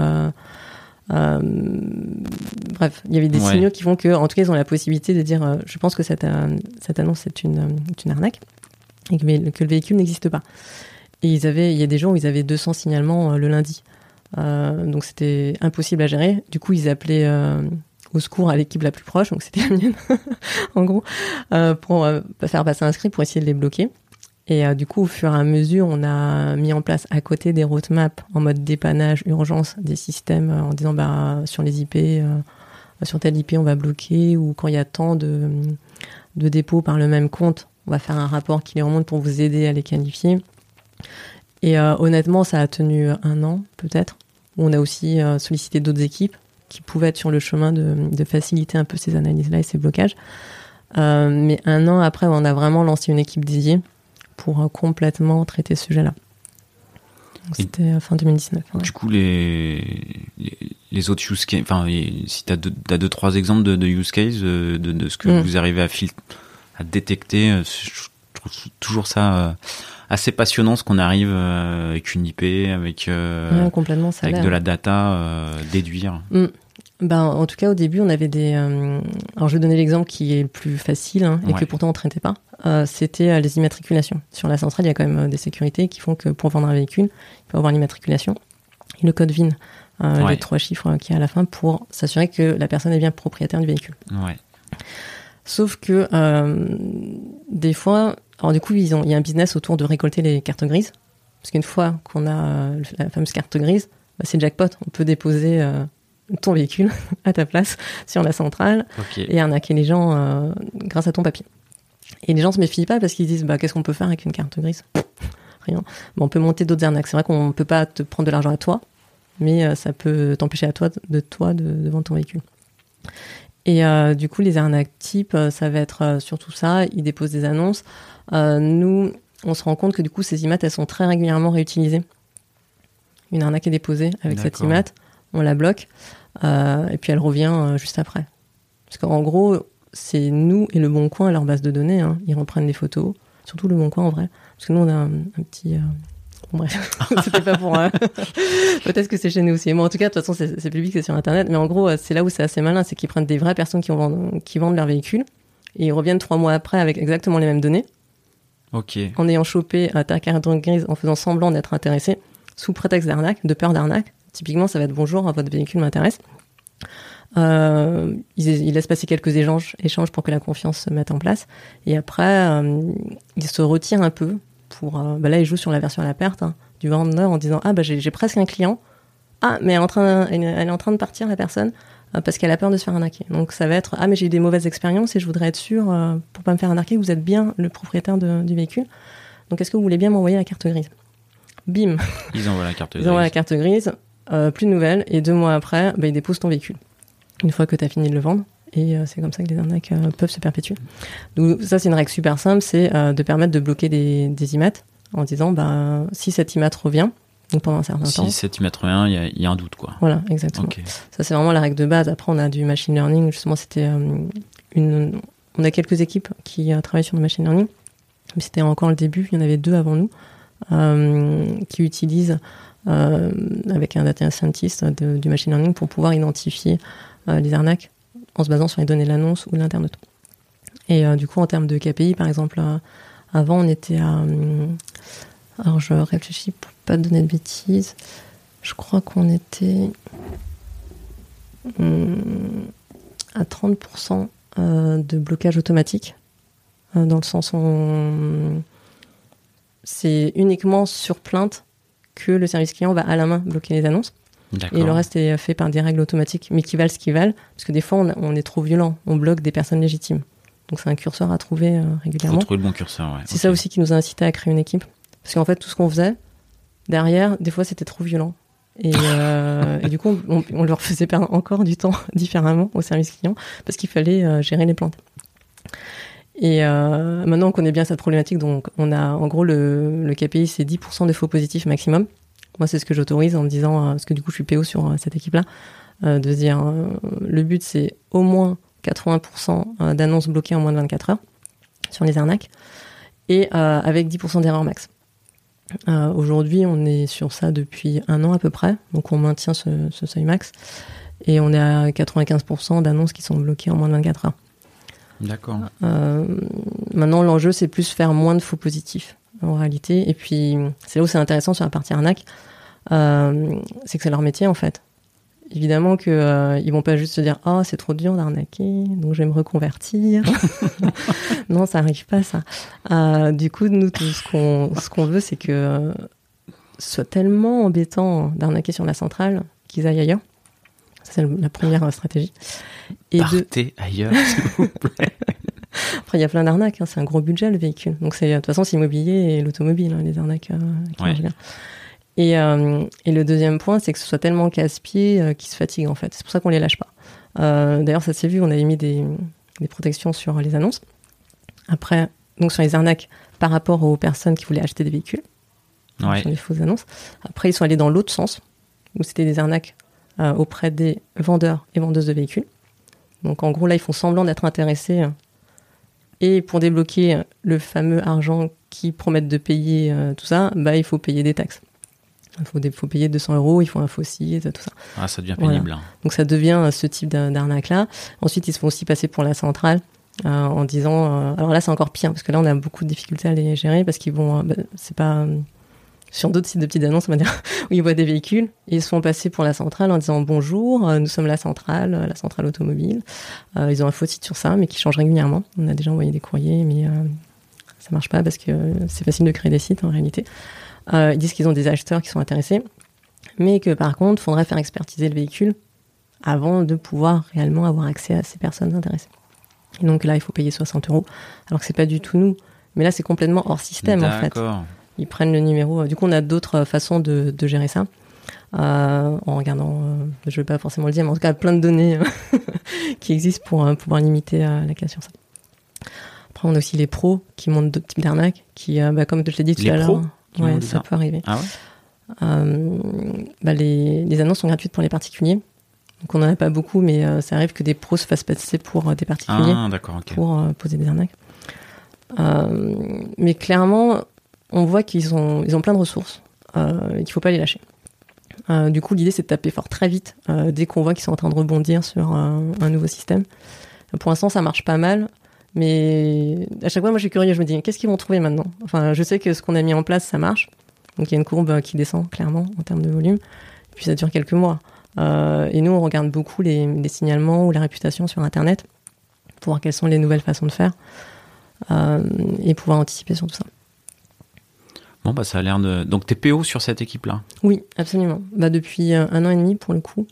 Speaker 1: bref, il y avait des signaux qui font que en tout cas ils ont la possibilité de dire je pense que cette, cette annonce est une, une arnaque et que, que le véhicule n'existe pas. Et ils avaient, il y a des jours où ils avaient 200 signalements le lundi. donc c'était impossible à gérer. Du coup, ils appelaient au secours à l'équipe la plus proche, donc c'était la mienne, en gros, pour faire passer un script pour essayer de les bloquer. Et du coup, au fur et à mesure, on a mis en place à côté des roadmaps en mode dépannage, urgence, des systèmes en disant bah sur les IP, sur tel IP on va bloquer ou quand il y a tant de, de dépôts par le même compte, on va faire un rapport qui les remonte pour vous aider à les qualifier. Et euh, honnêtement, ça a tenu un an peut-être. On a aussi euh, sollicité d'autres équipes qui pouvaient être sur le chemin de, faciliter un peu ces analyses-là et ces blocages. Euh, mais un an après, on a vraiment lancé une équipe dédiée pour complètement traiter ce sujet-là. C'était fin 2019.
Speaker 2: Du coup, les, les, autres use cases, enfin, si tu as deux, deux, trois exemples de, use cases, de, ce que mm. vous arrivez à, à détecter, je trouve toujours ça assez passionnant ce qu'on arrive euh, avec une IP, avec, euh,
Speaker 1: complètement, ça
Speaker 2: avec de la data, euh, déduire.
Speaker 1: Mm. Ben, en tout cas, au début, on avait des. alors, je vais donner l'exemple qui est le plus facile hein, et que pourtant on ne traitait pas. C'était les immatriculations. Sur la centrale, il y a quand même des sécurités qui font que pour vendre un véhicule, il faut avoir l'immatriculation et le code VIN, les trois chiffres qui y a à la fin pour s'assurer que la personne est bien propriétaire du véhicule.
Speaker 2: Ouais.
Speaker 1: Sauf que des fois, alors du coup, ils ont, il y a un business autour de récolter les cartes grises. Parce qu'une fois qu'on a euh, la fameuse carte grise, bah, c'est jackpot. On peut déposer euh, ton véhicule à ta place sur la centrale et arnaquer les gens euh, grâce à ton papier. Et les gens se méfient pas parce qu'ils disent bah, qu'est-ce qu'on peut faire avec une carte grise? Rien. on peut monter d'autres arnaques. C'est vrai qu'on ne peut pas te prendre de l'argent à toi, mais ça peut t'empêcher à toi de toi de, vendre ton véhicule. Et du coup, les arnaques types, ça va être surtout ça. Ils déposent des annonces. Euh, nous, on se rend compte que du coup, ces IMAT, elles sont très régulièrement réutilisées. Une arnaque est déposée avec cette IMAT, on la bloque, euh, et puis elle revient euh, juste après. Parce qu'en gros, c'est nous et le Bon Coin, leur base de données. Hein. Ils reprennent des photos, surtout le Bon Coin en vrai. Parce que nous, on a un, petit. Bon, bref, c'était pas pour. Peut-être que c'est chez nous aussi. Mais en tout cas, de toute façon, c'est public, c'est sur Internet. Mais en gros, c'est là où c'est assez malin, c'est qu'ils prennent des vraies personnes qui, ont, qui vendent leur véhicule et ils reviennent trois mois après avec exactement les mêmes données. En ayant chopé ta carte grise, en faisant semblant d'être intéressé, sous prétexte d'arnaque, de peur d'arnaque. Typiquement, ça va être bonjour, votre véhicule m'intéresse. Euh, il, laisse passer quelques échanges, échanges pour que la confiance se mette en place. Et après, euh, il se retire un peu. Pour, euh, bah là, il joue sur la version à la perte hein, du vendeur en disant Ah, bah, j'ai presque un client. Ah, mais elle est, en train, elle est en train de partir, la personne. Parce qu'elle a peur de se faire arnaquer. Donc ça va être ah mais j'ai eu des mauvaises expériences et je voudrais être sûr pour pas me faire arnaquer que vous êtes bien le propriétaire du véhicule. Donc est-ce que vous voulez bien m'envoyer la carte grise? Bim.
Speaker 2: Ils envoient la carte grise.
Speaker 1: Ils envoient la carte grise, euh, plus de nouvelles et deux mois après, bah, ils déposent ton véhicule. Une fois que tu as fini de le vendre. Et c'est comme ça que les arnaques peuvent se perpétuer. Donc ça, c'est une règle super simple, c'est de permettre de bloquer des, des IMAT en disant, bah, si cette IMAT revient, donc pendant un certain temps.
Speaker 2: Si c'est mettre rien, il y, a un doute, quoi.
Speaker 1: Voilà, exactement. Ça, c'est vraiment la règle de base. Après, on a du machine learning. Justement, c'était euh, une. On a quelques équipes qui euh, travaillent sur le machine learning, mais c'était encore le début. Il y en avait deux avant nous euh, qui utilisent avec un data scientist du machine learning pour pouvoir identifier les arnaques en se basant sur les données de l'annonce ou de l'internet. Et du coup, en termes de KPI, par exemple, avant, on était à alors je réfléchis pour pas donner de bêtises. Je crois qu'on était hum, à 30% euh, de blocage automatique, euh, dans le sens où c'est uniquement sur plainte que le service client va à la main bloquer les annonces. Et le reste est fait par des règles automatiques, mais qui valent ce qu'ils valent, parce que des fois on, est trop violent, on bloque des personnes légitimes. Donc c'est un curseur à trouver euh, régulièrement.
Speaker 2: Faut trouver le bon curseur, ouais.
Speaker 1: C'est ça aussi qui nous a incité à créer une équipe. Parce qu'en fait, tout ce qu'on faisait, derrière, des fois, c'était trop violent. Et, euh, du coup, on, leur faisait perdre encore du temps différemment au service client parce qu'il fallait euh, gérer les plantes. Et euh, maintenant, on connaît bien cette problématique. Donc, on a, en gros, le, le KPI, c'est 10% de faux positifs maximum. Moi, c'est ce que j'autorise en me disant, parce que du coup, je suis PO sur cette équipe-là, de dire, le but, c'est au moins 80% d'annonces bloquées en moins de 24 heures sur les arnaques et avec 10% d'erreurs max. Euh, aujourd'hui, on est sur ça depuis un an à peu près, donc on maintient ce, seuil max. Et on est à 95% d'annonces qui sont bloquées en moins de 24 heures.
Speaker 2: D'accord.
Speaker 1: Euh, maintenant, l'enjeu, c'est plus faire moins de faux positifs, en réalité. Et puis, c'est là où c'est intéressant sur la partie arnaque, euh, c'est que c'est leur métier, en fait. évidemment que euh, ils vont pas juste se dire oh c'est trop dur d'arnaquer donc je vais me reconvertir non ça arrive pas ça euh, du coup nous tout ce qu'on ce qu'on veut c'est que ce soit tellement embêtant d'arnaquer sur la centrale qu'ils aillent ailleurs c'est la première euh, stratégie
Speaker 2: et partez ailleurs s'il vous plaît
Speaker 1: après il y a plein d'arnaques hein, c'est un gros budget le véhicule donc c'est de toute façon c'est immobilier et l'automobile hein, les arnaques euh, qui
Speaker 2: Ouais.
Speaker 1: Et, euh, et le deuxième point, c'est que ce soit tellement casse-pied euh, qu'ils se fatiguent en fait. C'est pour ça qu'on les lâche pas. Euh, D'ailleurs, ça s'est vu, on avait mis des, des protections sur les annonces. Après, donc sur les arnaques par rapport aux personnes qui voulaient acheter des véhicules,
Speaker 2: ouais
Speaker 1: sur les fausses annonces. Après, ils sont allés dans l'autre sens, où c'était des arnaques euh, auprès des vendeurs et vendeuses de véhicules. Donc en gros, là, ils font semblant d'être intéressés. euh, et pour débloquer le fameux argent qu'ils promettent de payer, euh, tout ça, bah, il faut payer des taxes. Il faut, des- faut payer 200 euros, il faut un faux site, tout ça.
Speaker 2: ah, ça devient
Speaker 1: Voilà.
Speaker 2: pénible hein.
Speaker 1: Donc ça devient euh, ce type d'ar- d'arnaque-là. Ensuite, ils se font aussi passer pour la centrale euh, en disant... euh, alors là, c'est encore pire, parce que là, on a beaucoup de difficultés à les gérer, parce qu'ils vont... euh, bah, c'est pas... sur d'autres sites de petites annonces, on va dire, où ils voient des véhicules, ils se font passer pour la centrale en disant bonjour, euh, nous sommes la centrale, euh, la centrale automobile. Euh, ils ont un faux site sur ça, mais qui change régulièrement. On a déjà envoyé des courriers, mais euh, ça marche pas parce que c'est facile de créer des sites en réalité. Ils disent qu'ils ont des acheteurs qui sont intéressés, mais que par contre, il faudrait faire expertiser le véhicule avant de pouvoir réellement avoir accès à ces personnes intéressées. Et donc là, il faut payer 60 euros, alors que c'est pas du tout nous. Mais là, c'est complètement hors système en fait. Ils prennent le numéro. Du coup, on a d'autres façons de, de gérer ça. Euh, en regardant, euh, je vais pas forcément le dire, mais en tout cas, plein de données euh, qui existent pour euh, pouvoir limiter euh, la casse sur ça. Après, on a aussi les pros qui montent d'autres types d'arnaques, qui, euh, bah, comme je l'ai dit tout
Speaker 2: Les
Speaker 1: à l'heure, ouais, ça peut arriver.
Speaker 2: ah ouais?
Speaker 1: Euh, bah, les, les annonces sont gratuites pour les particuliers. Donc on n'en a pas beaucoup, mais euh, ça arrive que des pros se fassent passer pour euh, des particuliers
Speaker 2: ah d'accord ok
Speaker 1: pour euh, poser des arnaques. Euh, mais clairement, on voit qu'ils ont, ils plein de ressources euh, et qu'il faut pas les lâcher. Euh, du coup, l'idée c'est de taper fort très vite euh, dès qu'on voit qu'ils sont en train de rebondir sur un, nouveau système. Pour l'instant, ça marche pas mal, mais à chaque fois, moi, je suis curieux. Je me dis, qu'est-ce qu'ils vont trouver maintenant? Enfin, je sais que ce qu'on a mis en place, ça marche. Donc, il y a une courbe qui descend clairement en termes de volume. Et puis, ça dure quelques mois. Et nous, on regarde beaucoup les, signalements ou la réputation sur Internet pour voir quelles sont les nouvelles façons de faire et pouvoir anticiper sur tout ça.
Speaker 2: Bon bah ça a l'air de donc t'es PO sur cette équipe là
Speaker 1: Oui, absolument. Bah, depuis euh, un an et demi pour le coup.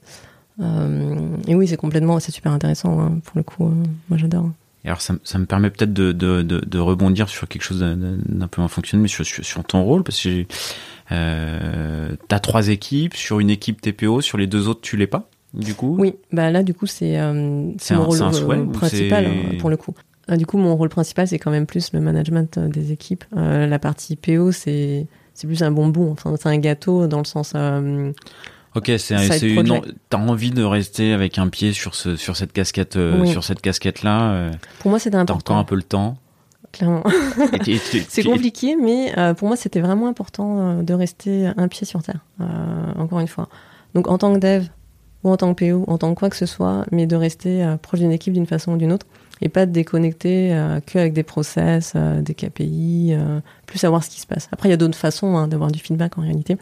Speaker 1: Euh, et oui, c'est complètement, c'est super intéressant hein, pour le coup. euh, moi, j'adore.
Speaker 2: Et alors ça, ça me permet peut-être de, de, de, de rebondir sur quelque chose d'un- peu moins fonctionnel, mais sur, sur, sur ton rôle, parce que euh, t'as trois équipes, sur une équipe TPO, sur les deux autres tu l'es pas, du coup?
Speaker 1: Oui, bah là, du coup, c'est mon
Speaker 2: un-
Speaker 1: rôle
Speaker 2: un souhait
Speaker 1: principal euh, pour le coup. Ah, du coup, mon rôle principal, c'est quand même plus le management euh, des équipes. Euh, la partie PO, c'est c'est plus un bonbon. Enfin, c'est un gâteau dans le sens. euh,
Speaker 2: Ok, c'est une t'as envie de rester avec un pied sur ce sur cette casquette euh,
Speaker 1: Oui.
Speaker 2: sur cette casquette là,
Speaker 1: pour moi, c'était
Speaker 2: t'as encore
Speaker 1: important.
Speaker 2: un peu le temps.
Speaker 1: Clairement. C'est compliqué, mais pour moi, c'était vraiment important de rester un pied sur terre. encore une fois. Donc, en tant que dev ou en tant que PO, en tant que quoi que ce soit, mais de rester proche d'une équipe d'une façon ou d'une autre et pas de déconnecter euh, que avec des process, euh, des KPI, euh, plus savoir ce qui se passe. Après, il y a d'autres façons hein, d'avoir du feedback en réalité.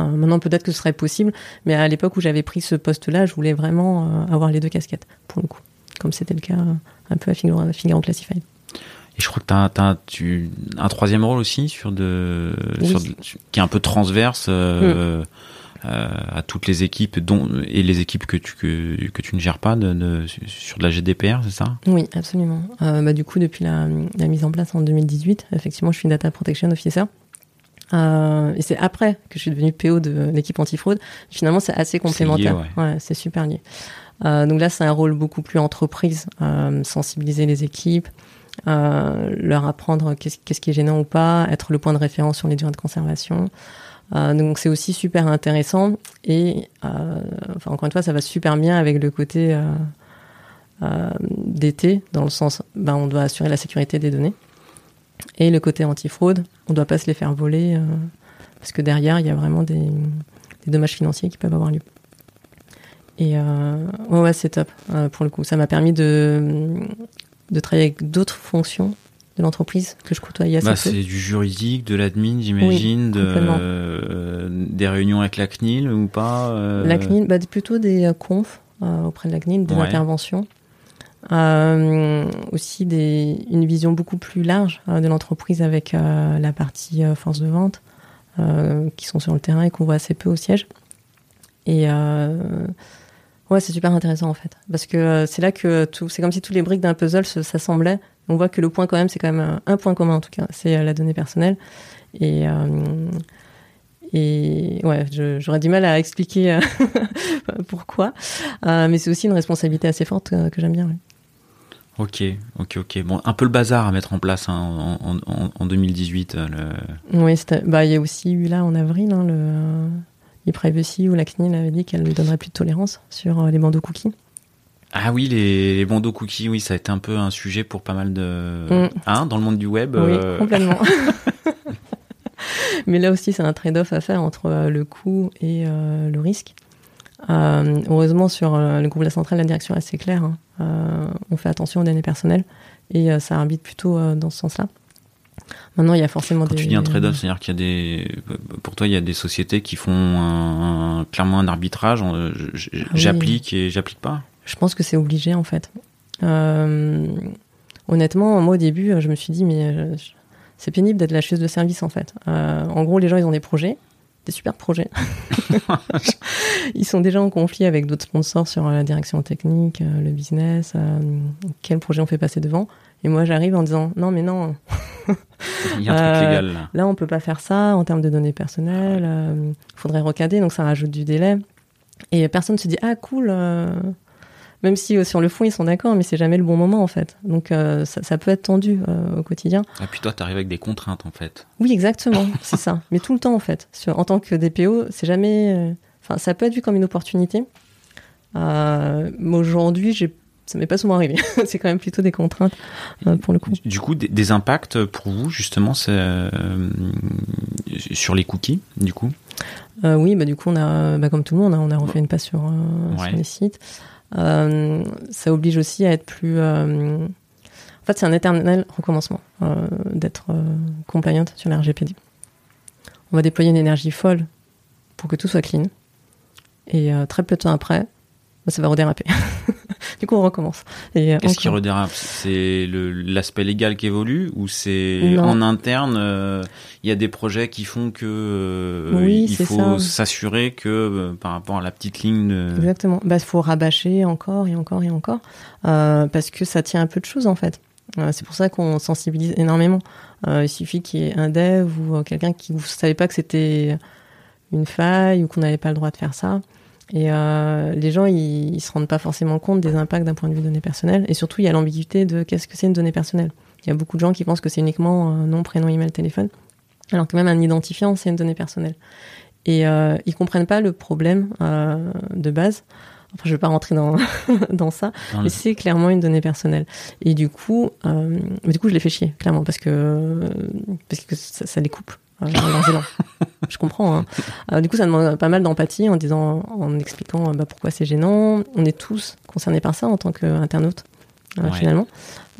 Speaker 1: Euh, maintenant, peut-être que ce serait possible, mais à l'époque où j'avais pris ce poste-là, je voulais vraiment avoir les deux casquettes, pour le coup, comme c'était le cas un peu à Figaro, Figaro Classified.
Speaker 2: Et je crois que tu, un troisième rôle aussi sur de,
Speaker 1: Oui.
Speaker 2: sur de- qui est un peu transverse euh, à toutes les équipes dont et les équipes que tu que, que tu ne gères pas de, de- sur de la GDPR, c'est ça?
Speaker 1: Oui, absolument. Euh, bah, du coup, depuis la, la mise en place en 2018, effectivement, je suis Data Protection Officer. Euh, et c'est après que je suis devenue PO de l'équipe antifraude. Finalement, c'est assez complémentaire. c'est super lié. Euh, donc là, c'est un rôle beaucoup plus entreprise, euh, sensibiliser les équipes, euh, leur apprendre qu'est-ce, qu'est-ce qui est gênant ou pas, être le point de référence sur les durées de conservation. Euh, donc c'est aussi super intéressant et euh, encore une fois ça va super bien avec le côté euh, euh, d'été dans le sens ben on doit assurer la sécurité des données et le côté antifraude on doit pas se les faire voler parce que derrière il y a vraiment des, dommages financiers qui peuvent avoir lieu. Et ouais, ouais c'est top pour le coup. Ça m'a permis de de travailler avec d'autres fonctions de l'entreprise que je côtoyais assez
Speaker 2: bah,
Speaker 1: peu.
Speaker 2: C'est du juridique, de l'admin, j'imagine, de, euh, des réunions avec la CNIL ou pas euh...
Speaker 1: La CNIL, bah, plutôt des confs auprès de la CNIL, des ouais. interventions. aussi des, une vision beaucoup plus large de l'entreprise avec la partie force de vente qui sont sur le terrain et qu'on voit assez peu au siège. Et Ouais, c'est super intéressant en fait, parce que euh, c'est là que tout, c'est comme si toutes les briques d'un puzzle s'assemblaient. On voit que le point quand même, c'est quand même un, point commun en tout cas, c'est euh, la donnée personnelle. Et euh, et ouais, j'aurais du mal à expliquer pourquoi, mais c'est aussi une responsabilité assez forte que j'aime bien.
Speaker 2: Ok, ok, ok. Bon, un peu le bazar à mettre en place hein, en, en, en, 2018. Le...
Speaker 1: Oui, bah il y a aussi eu là en avril hein, le e-privacy où la CNIL avait dit qu'elle ne donnerait plus de tolérance sur euh, les bandeaux cookies.
Speaker 2: Ah oui, les, les, bandeaux cookies, oui, ça a été un peu un sujet pour pas mal de... Mm. Hein, dans le monde du web.
Speaker 1: Oui, euh... complètement. Mais là aussi, c'est un trade-off à faire entre euh, le coût et euh, le risque. Euh, heureusement, sur le groupe La Centrale, la direction est assez claire. Hein. on fait attention aux données personnelles et ça arbitre plutôt dans ce sens-là. Maintenant, il y a forcément
Speaker 2: Quand
Speaker 1: des.
Speaker 2: tu dis un trade-off, c'est-à-dire qu'il y a des. Pour toi, il y a des sociétés qui font un, clairement un arbitrage. Ah j'applique et j'applique pas.
Speaker 1: Je pense que c'est obligé en fait. Euh, honnêtement, moi au début, je me suis dit mais euh, c'est pénible d'être la chose de service en fait. Euh, en gros, les gens ils ont des projets, des super projets. ils sont déjà en conflit avec d'autres sponsors sur la direction technique, le business, quel projet on fait passer devant. Et moi, j'arrive en disant non, mais non.
Speaker 2: Il y a un truc légal là.
Speaker 1: Là, on peut pas faire ça en termes de données personnelles. Il euh, faudrait recadrer, donc ça rajoute du délai. Et personne se dit ah cool. Euh, même si euh, sur le fond ils sont d'accord, mais c'est jamais le bon moment en fait. Donc ça, ça, peut être tendu au quotidien.
Speaker 2: Et puis toi, tu arrives avec des contraintes en fait.
Speaker 1: Oui, exactement, c'est ça. Mais tout le temps en fait. Sur, en tant que DPO, c'est jamais. Enfin, ça peut être vu comme une opportunité. mais aujourd'hui, j'ai ça m'est pas souvent arrivé. c'est quand même plutôt des contraintes euh, pour le coup.
Speaker 2: Du coup, des, des impacts pour vous justement euh, sur les cookies, du coup?
Speaker 1: Euh, oui, bah du coup on a, bah, comme tout le monde, hein, on a refait une passe sur, sur les sites. Ça oblige aussi à être plus. en fait, c'est un éternel recommencement d'être compliant sur la RGPD. On va déployer une énergie folle pour que tout soit clean. Et très peu de temps après, bah, ça va redéraper. du coup, on recommence.
Speaker 2: Euh, Qu'est-ce qui redérape? C'est l'aspect légal qui évolue ou c'est en interne euh, Il y a des projets qui font que euh, il faut s'assurer que par rapport à la petite ligne. De...
Speaker 1: Exactement. Bah, il faut rabâcher encore et encore et encore parce que ça tient un peu de choses en fait. c'est pour ça qu'on sensibilise énormément. il suffit qu'il y ait un dev ou quelqu'un qui ne savait pas que c'était une faille ou qu'on n'avait pas le droit de faire ça. Et euh, les gens, ils, ils se rendent pas forcément compte des impacts d'un point de vue données personnelles. Et surtout, il y a l'ambiguïté de qu'est-ce que c'est une donnée personnelle. Il y a beaucoup de gens qui pensent que c'est uniquement un nom, prénom, email, téléphone. Alors que même un identifiant, c'est une donnée personnelle. Et euh, ils comprennent pas le problème euh, de base. Enfin, je vais pas rentrer dans dans ça, mais c'est clairement une donnée personnelle. Et du coup, euh, du coup, je les fais chier clairement parce que parce que ça, ça les coupe. Euh, je comprends. Hein. Euh, du coup, ça demande pas mal d'empathie en disant, en expliquant euh, bah, pourquoi c'est gênant. On est tous concernés par ça en tant qu'internaute, finalement.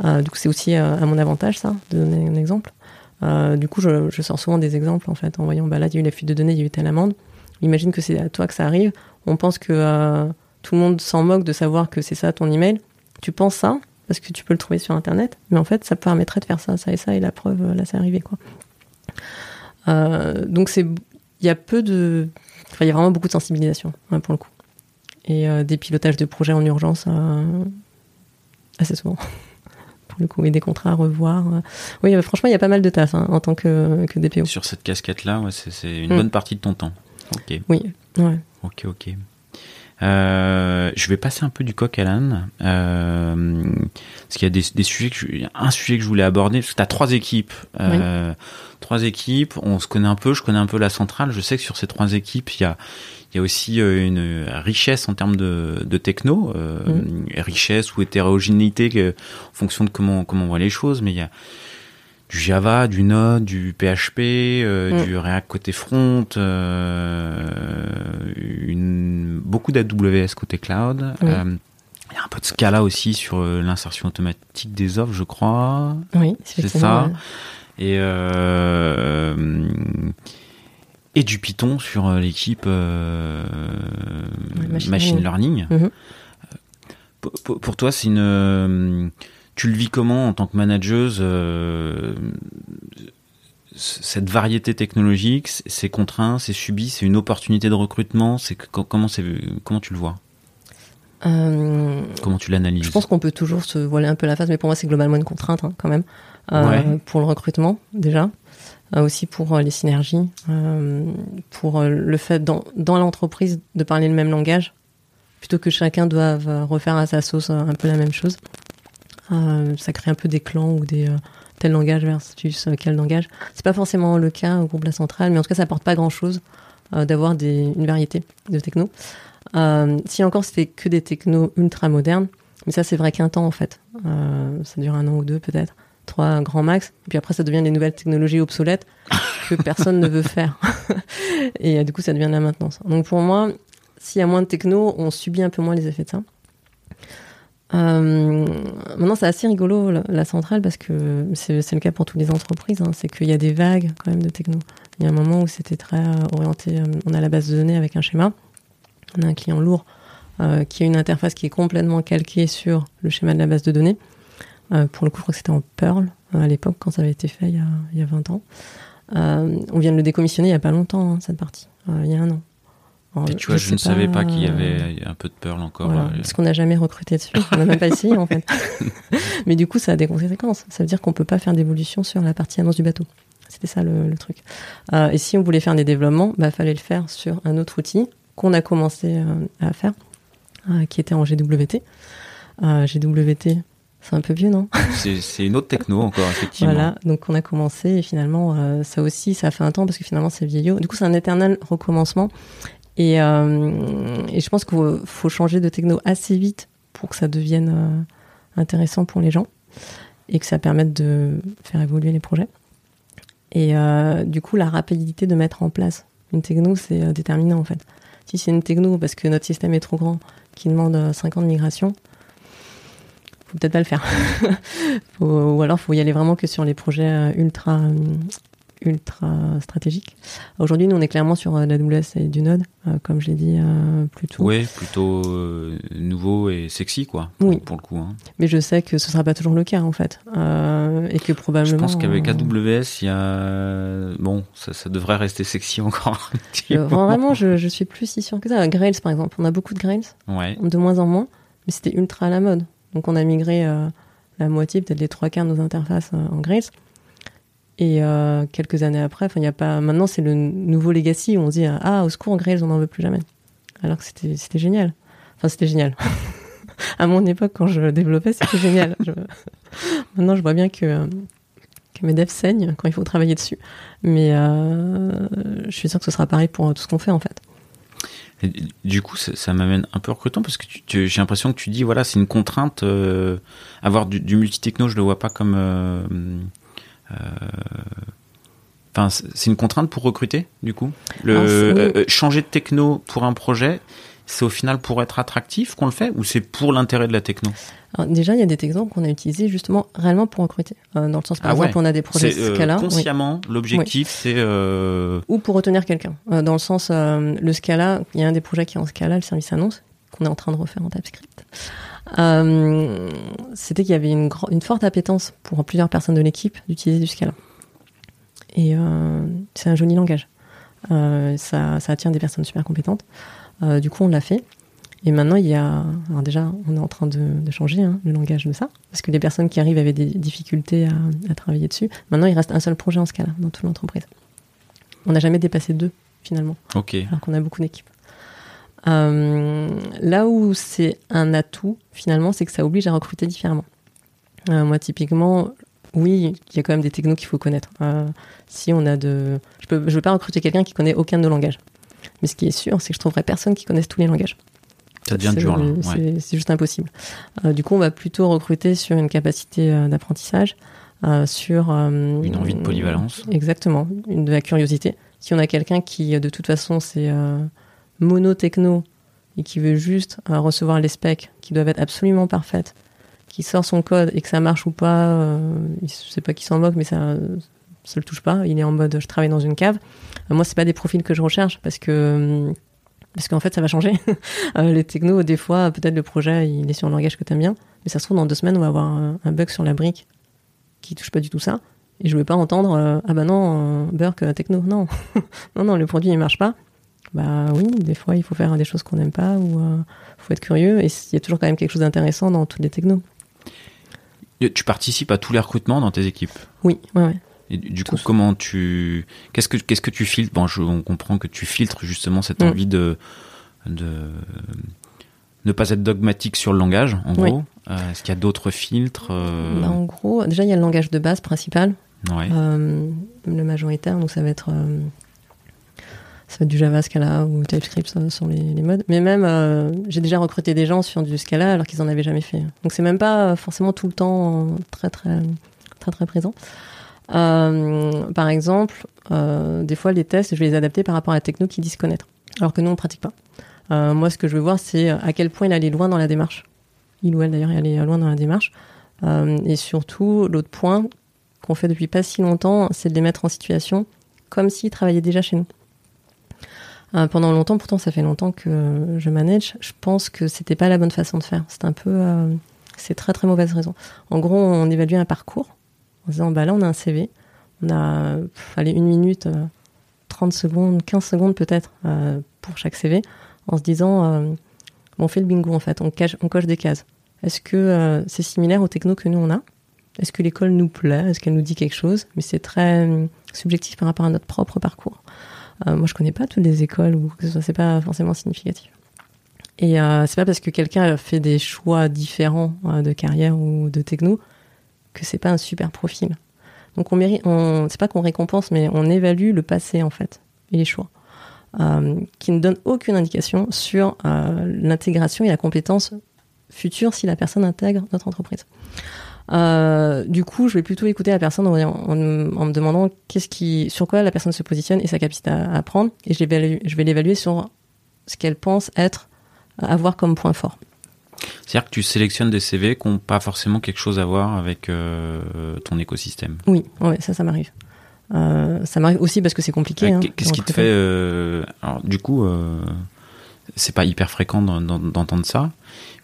Speaker 1: du coup, c'est aussi à mon avantage, ça, de donner un exemple. du coup, je, je, sors souvent des exemples, en fait, en voyant, bah, là, il y a eu la fuite de données, il y a eu telle amende. Imagine que c'est à toi que ça arrive. On pense que tout le monde s'en moque de savoir que c'est ça ton email. Tu penses ça, parce que tu peux le trouver sur Internet, mais en fait, ça permettrait de faire ça, ça et ça, et la preuve, là, c'est arrivé, quoi. Euh, donc c'est, il y a peu de, enfin il y a vraiment beaucoup de sensibilisation hein, pour le coup, et euh, des pilotages de projets en urgence euh, assez souvent pour le coup, et des contrats à revoir. Oui, franchement, il y a pas mal de tâches hein, en tant que, que DPO.
Speaker 2: Sur cette casquette-là, ouais, c'est une mm. bonne partie de ton temps. Ok.
Speaker 1: Oui. Ouais.
Speaker 2: Ok, ok. Euh, je vais passer un peu du coq à l'âne, euh, parce qu'il y a des, des sujets que je, un sujet que je voulais aborder, parce que tu as trois équipes, euh, trois équipes, on se connaît un peu, je connais un peu la centrale, je sais que sur ces trois équipes, il y a, il y a aussi euh, une richesse en termes de, de techno, euh, richesse ou hétérogénéité en fonction de comment, comment on voit les choses, mais il y a, du Java, du Node, du PHP, euh, mm. du React côté front, euh, une, beaucoup d'AWS côté cloud. Euh, il y a un peu de Scala aussi sur l'insertion automatique des offres, je crois.
Speaker 1: Oui,
Speaker 2: c'est ça. Et et du Python sur l'équipe machine, learning. Mhm. Pour, toi, c'est une tu le vis comment en tant que manageuse euh, cette variété technologique, c'est contraint, c'est subi, c'est une opportunité de recrutement. C'est comment c'est comment tu le vois? Euh, Comment tu l'analyses?
Speaker 1: Je pense qu'on peut toujours se voiler un peu la face, mais pour moi c'est globalement une contrainte hein, quand même. Euh, pour le recrutement déjà, aussi pour les synergies, pour le fait dans, dans l'entreprise de parler le même langage plutôt que chacun doive refaire à sa sauce un peu la même chose. Euh, ça crée un peu des clans ou des euh, tel langage versus euh, quel langage. C'est pas forcément le cas au groupe La Centrale, mais en tout cas, ça apporte pas grand chose d'avoir une variété de techno. si encore c'était que des technos ultra modernes, mais ça c'est vrai qu'un temps en fait. ça dure un an ou deux peut-être, trois grands max. Et puis après ça devient des nouvelles technologies obsolètes que personne ne veut faire. et du coup ça devient de la maintenance. Donc pour moi, s'il y a moins de techno, on subit un peu moins les effets de ça. Euh, maintenant, c'est assez rigolo la, centrale parce que c'est le cas pour toutes les entreprises. Hein, c'est qu'il y a des vagues quand même de techno. Il y a un moment où c'était très euh, orienté. Euh, on a la base de données avec un schéma. On a un client lourd qui a une interface qui est complètement calquée sur le schéma de la base de données. pour le coup, je crois que c'était en Perl à l'époque quand ça avait été fait il y a, il y a 20 ans. on vient de le décommissionner il n'y a pas longtemps, hein, cette partie, il y a un an.
Speaker 2: Et tu vois, je, ne savais pas qu'il y avait un peu de Perl encore.
Speaker 1: Voilà, parce qu'on n'a jamais recruté dessus, on n'a même pas essayé en fait. Mais du coup, ça a des conséquences. Ça veut dire qu'on peut pas faire d'évolution sur la partie annonce du bateau. C'était ça le, truc. Euh, et si on voulait faire des développements, bah fallait le faire sur un autre outil qu'on a commencé euh, à faire, euh, qui était en GWT. GWT, c'est un peu vieux, non?
Speaker 2: C'est une autre techno encore, effectivement.
Speaker 1: Voilà, donc on a commencé et finalement, ça aussi, ça a fait un temps parce que finalement c'est vieillot. Du coup, c'est un éternel recommencement. Et, euh, et je pense qu'il faut changer de techno assez vite pour que ça devienne euh, intéressant pour les gens et que ça permette de faire évoluer les projets. Et euh, du coup, la rapidité de mettre en place une techno, c'est déterminant en fait. Si c'est une techno parce que notre système est trop grand, qui demande 5 ans de migration, faut peut-être pas le faire. ou alors, faut y aller vraiment que sur les projets ultra ultra stratégique. Aujourd'hui, nous, on est clairement sur euh, la WS et du Node, euh, comme je l'ai dit euh, plus tôt.
Speaker 2: Oui, plutôt nouveau et sexy, quoi, oui. pour le coup. Hein.
Speaker 1: Mais je sais que ce ne sera pas toujours le cas, en fait. et que probablement... Je
Speaker 2: pense qu'avec AWS, il y a... Bon, ça, devrait rester sexy encore.
Speaker 1: vraiment, je, je suis plus si sûr que ça. Grails, par exemple, on a beaucoup de Grails,
Speaker 2: ouais.
Speaker 1: de moins en moins, mais c'était ultra à la mode. Donc on a migré la moitié, peut-être les trois quarts de nos interfaces en Grails. Et euh, quelques années après, il a pas. Maintenant, c'est le nouveau legacy où on se dit ah au secours, Grails, on n'en veut plus jamais. Alors que c'était c'était génial. Enfin, c'était génial. à mon époque, quand je développais, c'était génial. Maintenant, je vois bien que que mes devs saignent quand il faut travailler dessus. Mais euh, je suis sûr que ce sera pareil pour tout ce qu'on fait en fait.
Speaker 2: du coup, ça, m'amène un peu recrutant parce que j'ai l'impression que tu dis voilà, c'est une contrainte. Euh, avoir du, du multi-techno, je le vois pas comme euh, enfin, c'est une contrainte pour recruter, du coup. Le, euh, changer de techno pour un projet, c'est au final pour être attractif qu'on le fait ou c'est pour l'intérêt de la techno?
Speaker 1: Déjà, il y a des technos qu'on a utilisés justement réellement pour recruter. Euh, dans le sens, par ah exemple, on a des projets Scala.
Speaker 2: consciemment, l'objectif, c'est.
Speaker 1: Ou pour retenir quelqu'un. dans le sens, le Scala, il y a un des projets qui est en Scala, le service annonce, qu'on est en train de refaire en TypeScript. Euh, c'était qu'il y avait une, une, forte appétence pour plusieurs personnes de l'équipe d'utiliser du Scala. Et euh, c'est un joli langage. Euh, ça, ça, attire des personnes super compétentes. du coup, on l'a fait. Et maintenant, il y a. Alors, déjà, on est en train de, de changer hein, le langage de ça. Parce que les personnes qui arrivent avaient des difficultés à, à, travailler dessus. Maintenant, il reste un seul projet en Scala dans toute l'entreprise. On n'a jamais dépassé deux, finalement.
Speaker 2: Ok.
Speaker 1: Alors qu'on a beaucoup d'équipes. Euh, là où c'est un atout, finalement, c'est que ça oblige à recruter différemment. Euh, moi, typiquement, oui, il y a quand même des technos qu'il faut connaître. Euh, si on a de, je ne je veux pas recruter quelqu'un qui connaît aucun de nos langages. Mais ce qui est sûr, c'est que je trouverai personne qui connaisse tous les langages.
Speaker 2: Ça devient dur là.
Speaker 1: C'est juste impossible. du coup, on va plutôt recruter sur une capacité d'apprentissage, sur
Speaker 2: une envie de polyvalence.
Speaker 1: Exactement, une de la curiosité. Si on a quelqu'un qui, de toute façon, c'est monotechno, et qui veut juste euh, recevoir les specs qui doivent être absolument parfaites, qui sort son code et que ça marche ou pas, euh, il sait pas qui s'en moque, mais ça ça le touche pas. Il est en mode je travaille dans une cave. Euh, moi, c'est pas des profils que je recherche parce que parce qu'en fait, ça va changer. Euh, les technos, des fois, peut-être le projet, il est sur un langage que tu aimes bien, mais ça se trouve dans deux semaines, on va avoir un, bug sur la brique qui touche pas du tout ça. Et je veux pas entendre euh, ah bah non, euh, Burke euh, techno, non, non non, le produit il marche pas. Bah oui, des fois il faut faire des choses qu'on n'aime pas ou euh, faut être curieux et il y a toujours quand même quelque chose d'intéressant dans toutes les technos.
Speaker 2: Tu participes à tous les recrutements dans tes équipes?
Speaker 1: Oui, ouais, ouais.
Speaker 2: Et du coup,
Speaker 1: Tous.
Speaker 2: comment tu, qu'est-ce que qu'est-ce que tu filtres? Bon, je, on comprend que tu filtres justement cette
Speaker 1: Mm.
Speaker 2: envie de de ne pas être dogmatique sur le langage, en
Speaker 1: Oui.
Speaker 2: gros. Euh, Est-ce qu'il y a d'autres filtres euh,
Speaker 1: Bah, en gros, déjà il y a le langage de base principal,
Speaker 2: Ouais.
Speaker 1: euh, le majoritaire, donc ça va être ça va être du Java, Scala ou TypeScript ça, sur les, modes. Mais même, euh, j'ai déjà recruté des gens sur du Scala alors qu'ils en avaient jamais fait. Donc c'est même pas euh, forcément tout le temps euh, très très très très présent. Par exemple, des fois les tests, je vais les adapter par rapport à la techno qu'ils disent connaître, alors que nous on pratique pas. Moi, ce que je veux voir, c'est à quel point il allait loin dans la démarche. Il ou elle d'ailleurs, il allait loin dans la démarche. Et surtout, l'autre point qu'on fait depuis pas si longtemps, c'est de les mettre en situation comme s'ils travaillaient déjà chez nous. Euh, pendant longtemps, pourtant ça fait longtemps que je manage, je pense que c'était pas la bonne façon de faire. C'est un peu, euh, c'est très très mauvaise raison. En gros, on évalue un parcours en disant bah là on a un CV, on a pff, allez une minute, euh, 30 secondes, 15 secondes peut-être euh, pour chaque CV, en se disant euh, on fait le bingo en fait, on, cache, on coche des cases. Est-ce que c'est similaire aux technos que nous on a? Est-ce que l'école nous plaît? Est-ce qu'elle nous dit quelque chose? Mais c'est très subjectif par rapport à notre propre parcours. Euh, moi, je connais pas toutes les écoles ou que ce soit, c'est pas forcément significatif. Et euh, c'est pas parce que quelqu'un fait des choix différents euh, de carrière ou de techno que c'est pas un super profil. Donc on mérite, c'est pas qu'on récompense, mais on évalue le passé en fait et les choix, qui ne donnent aucune indication sur l'intégration et la compétence future si la personne intègre notre entreprise. Euh, du coup, je vais plutôt écouter la personne en, en- en me demandant qu'est-ce qui, sur quoi la personne se positionne et sa capacité à apprendre, et je, vais l'évaluer sur ce qu'elle pense être avoir comme point fort.
Speaker 2: C'est-à-dire que tu sélectionnes des CV qui n'ont pas forcément quelque chose à voir avec euh, ton écosystème.
Speaker 1: Oui, ouais, ça, ça m'arrive. Euh, ça m'arrive aussi parce que c'est compliqué.
Speaker 2: Euh,
Speaker 1: hein,
Speaker 2: Qu'est-ce qui te fait euh, Alors, du coup, euh, c'est pas hyper fréquent d'en- d'en- d'entendre ça,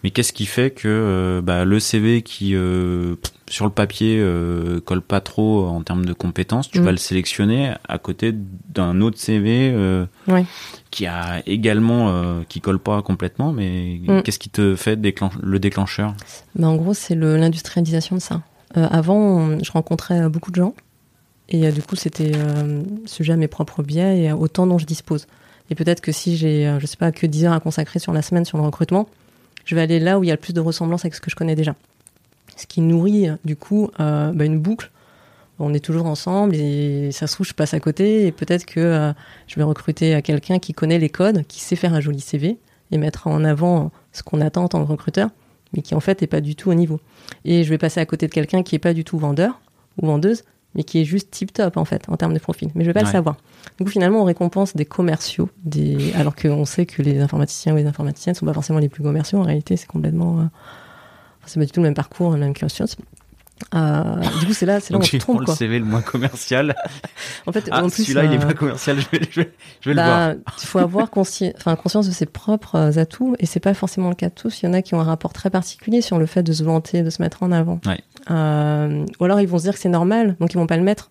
Speaker 2: mais qu'est-ce qui fait que euh, bah, le CV qui euh, sur le papier euh, colle pas trop en termes de compétences, tu
Speaker 1: Mm.
Speaker 2: vas le sélectionner à côté d'un autre CV euh,
Speaker 1: Ouais.
Speaker 2: qui a également euh, qui colle pas complètement, mais
Speaker 1: Mm.
Speaker 2: qu'est-ce qui te fait déclen- le déclencheur?
Speaker 1: Ben, en gros, c'est l'industrialisation de ça. Euh, avant, on- je rencontrais euh, beaucoup de gens. Et euh, du coup, c'était euh, sujet à mes propres biais et au temps dont je dispose. Et peut-être que si j'ai, euh, je sais pas, que 10 heures à consacrer sur la semaine sur le recrutement, je vais aller là où il y a le plus de ressemblance avec ce que je connais déjà. Ce qui nourrit, du coup, euh, ben, une boucle. On est toujours ensemble et ça se trouve, je passe à côté et peut-être que euh, je vais recruter quelqu'un qui connaît les codes, qui sait faire un joli CV et mettre en avant ce qu'on attend en tant que recruteur, mais qui en fait est pas du tout au niveau. Et je vais passer à côté de quelqu'un qui est pas du tout vendeur ou vendeuse, mais qui est juste tip top en fait en termes de profil. Mais je vais pas
Speaker 2: Ouais.
Speaker 1: le savoir. Du coup, finalement, on récompense des commerciaux, des... alors qu'on sait que les informaticiens ou les informaticiennes sont pas forcément les plus commerciaux. En réalité, c'est complètement, euh, enfin, c'est pas du tout le même parcours, le même cursus. Euh, du coup, c'est là, c'est là où on se
Speaker 2: le. CV le moins commercial.
Speaker 1: En fait,
Speaker 2: Ah,
Speaker 1: en plus,
Speaker 2: celui-là il est
Speaker 1: euh,
Speaker 2: pas commercial, je vais, je vais, je vais le voir.
Speaker 1: bah, il faut avoir consci- enfin, conscience de ses propres euh, atouts, et c'est pas forcément le cas de tous. Il y en a qui ont un rapport très particulier sur le fait de se vanter, de se mettre en avant.
Speaker 2: Ouais.
Speaker 1: Euh, ou alors ils vont se dire que c'est normal, donc ils vont pas le mettre.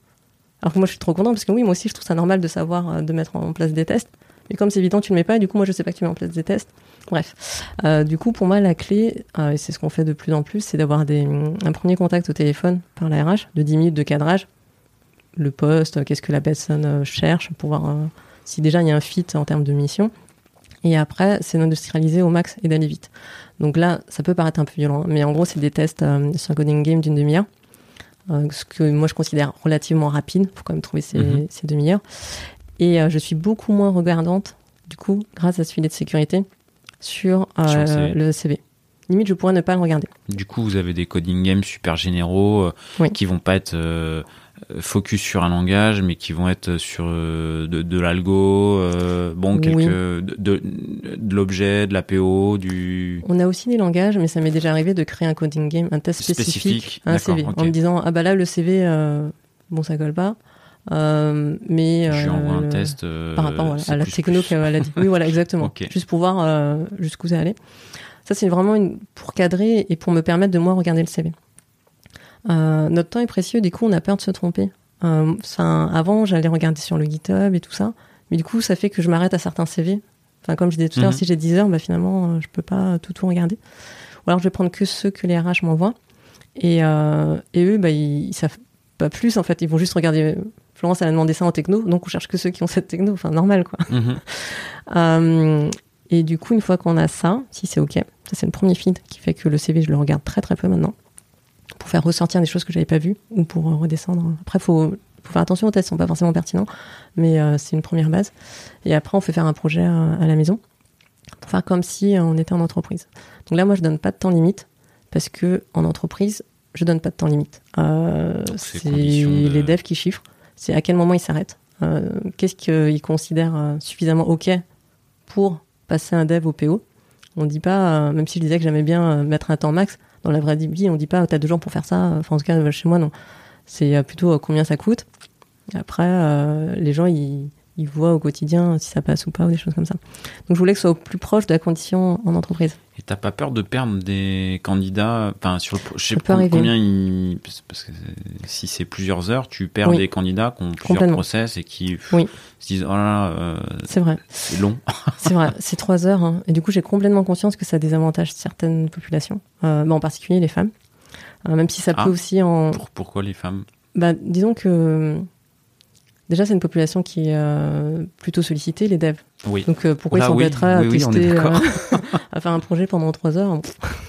Speaker 1: Alors que moi je suis trop content parce que oui, moi aussi je trouve ça normal de savoir de mettre en place des tests. Mais comme c'est évident, tu le mets pas, et du coup moi je sais pas que tu mets en place des tests. Bref, Euh, du coup pour moi la clé, euh, et c'est ce qu'on fait de plus en plus, c'est d'avoir des, un premier contact au téléphone par la RH de 10 minutes de cadrage. Le poste, euh, qu'est-ce que la personne cherche pour voir si déjà il y a un fit en termes de mission. Et après, c'est d'industrialiser au max et d'aller vite. Donc là, ça peut paraître un peu violent, mais en gros, c'est des tests euh, sur un coding game d'une demi-heure. Euh, ce que moi je considère relativement rapide, faut quand même trouver ces,
Speaker 2: Mhm.
Speaker 1: ces demi-heures. Et euh, je suis beaucoup moins regardante, du coup, grâce à ce filet de sécurité, sur, euh,
Speaker 2: Sur le CV.
Speaker 1: le CV. Limite, je pourrais ne pas le regarder.
Speaker 2: Du coup, vous avez des coding games super généraux euh,
Speaker 1: Oui.
Speaker 2: qui vont pas être euh, focus sur un langage, mais qui vont être sur de, de l'algo, bon, quelques, de, de, l'objet, de l'APO, du.
Speaker 1: On a aussi des langages, mais ça m'est déjà arrivé de créer un coding game, un test spécifique, un CV, en me disant ah bah là le CV, bon ça colle pas. Euh, mais
Speaker 2: je lui envoie un test
Speaker 1: par rapport à la techno qu'elle a dit. Oui, voilà, exactement. Juste pour voir jusqu'où ça allait. Ça, c'est vraiment une, pour cadrer et pour me permettre de moi regarder le CV. Euh, notre temps est précieux, du coup, on a peur de se tromper. Euh, avant, j'allais regarder sur le GitHub et tout ça, mais du coup, ça fait que je m'arrête à certains CV. Enfin, comme je disais tout à l'heure, mhm. si j'ai 10 heures, bah, finalement, euh, je peux pas tout tout regarder. Ou alors, je vais prendre que ceux que les RH m'envoient. Et, euh, et eux, bah, ils, ils, savent pas plus, en fait. Ils vont juste regarder. Florence, elle a demandé ça en techno, donc on cherche que ceux qui ont cette techno. Enfin, normal, quoi. Mhm. et du coup, une fois qu'on a ça, si c'est OK, ça, c'est le premier feed qui fait que le CV, je le regarde très très peu maintenant. Pour faire ressortir des choses que j'avais pas vues ou pour redescendre. Après, faut, faut faire attention aux tests, ils sont pas forcément pertinents, mais euh, c'est une première base. Et après, on fait faire un projet à, la maison pour faire comme si on était en entreprise. Donc là, moi, je donne pas de temps limite parce que en entreprise, je donne pas de temps limite. Euh, c'est les devs qui chiffrent. C'est à quel moment ils s'arrêtent. Euh, qu'est-ce qu'ils considèrent suffisamment OK pour passer un dev au PO on dit pas, euh, même si je disais que j'aimais bien euh, mettre un temps max, dans la vraie vie, on dit pas, t'as deux jours pour faire ça. Enfin, en tout cas, chez moi, non. C'est euh, plutôt combien ça coûte. Après, les gens, ils, ils voient au quotidien si ça passe ou pas ou des choses comme ça. Donc je voulais que ce soit au plus proche de la condition en entreprise.
Speaker 2: Et t'as pas peur de perdre des candidats Enfin, sur le, je sais pas combien ils, parce que si c'est plusieurs heures, tu perds des candidats qui ont plusieurs process et qui se disent oh là là, euh,
Speaker 1: c'est vrai,
Speaker 2: c'est long.
Speaker 1: c'est vrai, c'est trois heures. Hein. Et du coup, j'ai complètement conscience que ça désavantage certaines populations, euh, bah, en particulier les femmes, euh, même si ça peut ah. aussi en.
Speaker 2: pourquoi les femmes?
Speaker 1: Bah, disons que Déjà, c'est une population qui est plutôt sollicitée, les devs.
Speaker 2: Oui.
Speaker 1: Donc, euh, pourquoi ils sont oui, à tester, euh, à faire un projet pendant trois heures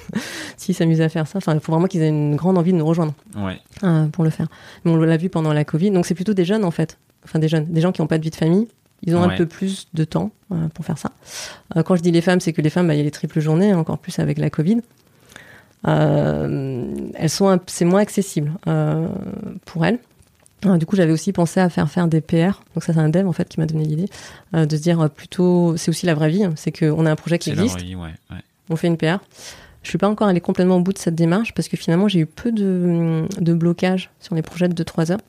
Speaker 1: S'ils s'amusent à faire ça, enfin, il faut vraiment qu'ils aient une grande envie de nous rejoindre
Speaker 2: ouais.
Speaker 1: pour le faire. Mais on l'a vu pendant la Covid. Donc, c'est plutôt des jeunes, en fait. Enfin, des jeunes. Des gens qui n'ont pas de vie de famille. Ils ont un peu plus de temps pour faire ça. quand je dis les femmes, c'est que les femmes, bah, il y a les triples journées, encore plus avec la Covid. elles sont, c'est moins accessible pour elles. Ah, du coup, j'avais aussi pensé à faire faire des PR. Donc ça, c'est un dev en fait qui m'a donné l'idée euh, de se dire euh, plutôt, c'est aussi la vraie vie. Hein. c'est qu'on a un projet qui existe, on fait une PR. Je suis pas encore allée complètement au bout de cette démarche parce que finalement, j'ai eu peu de, de blocage sur les projets de 2-3 heures.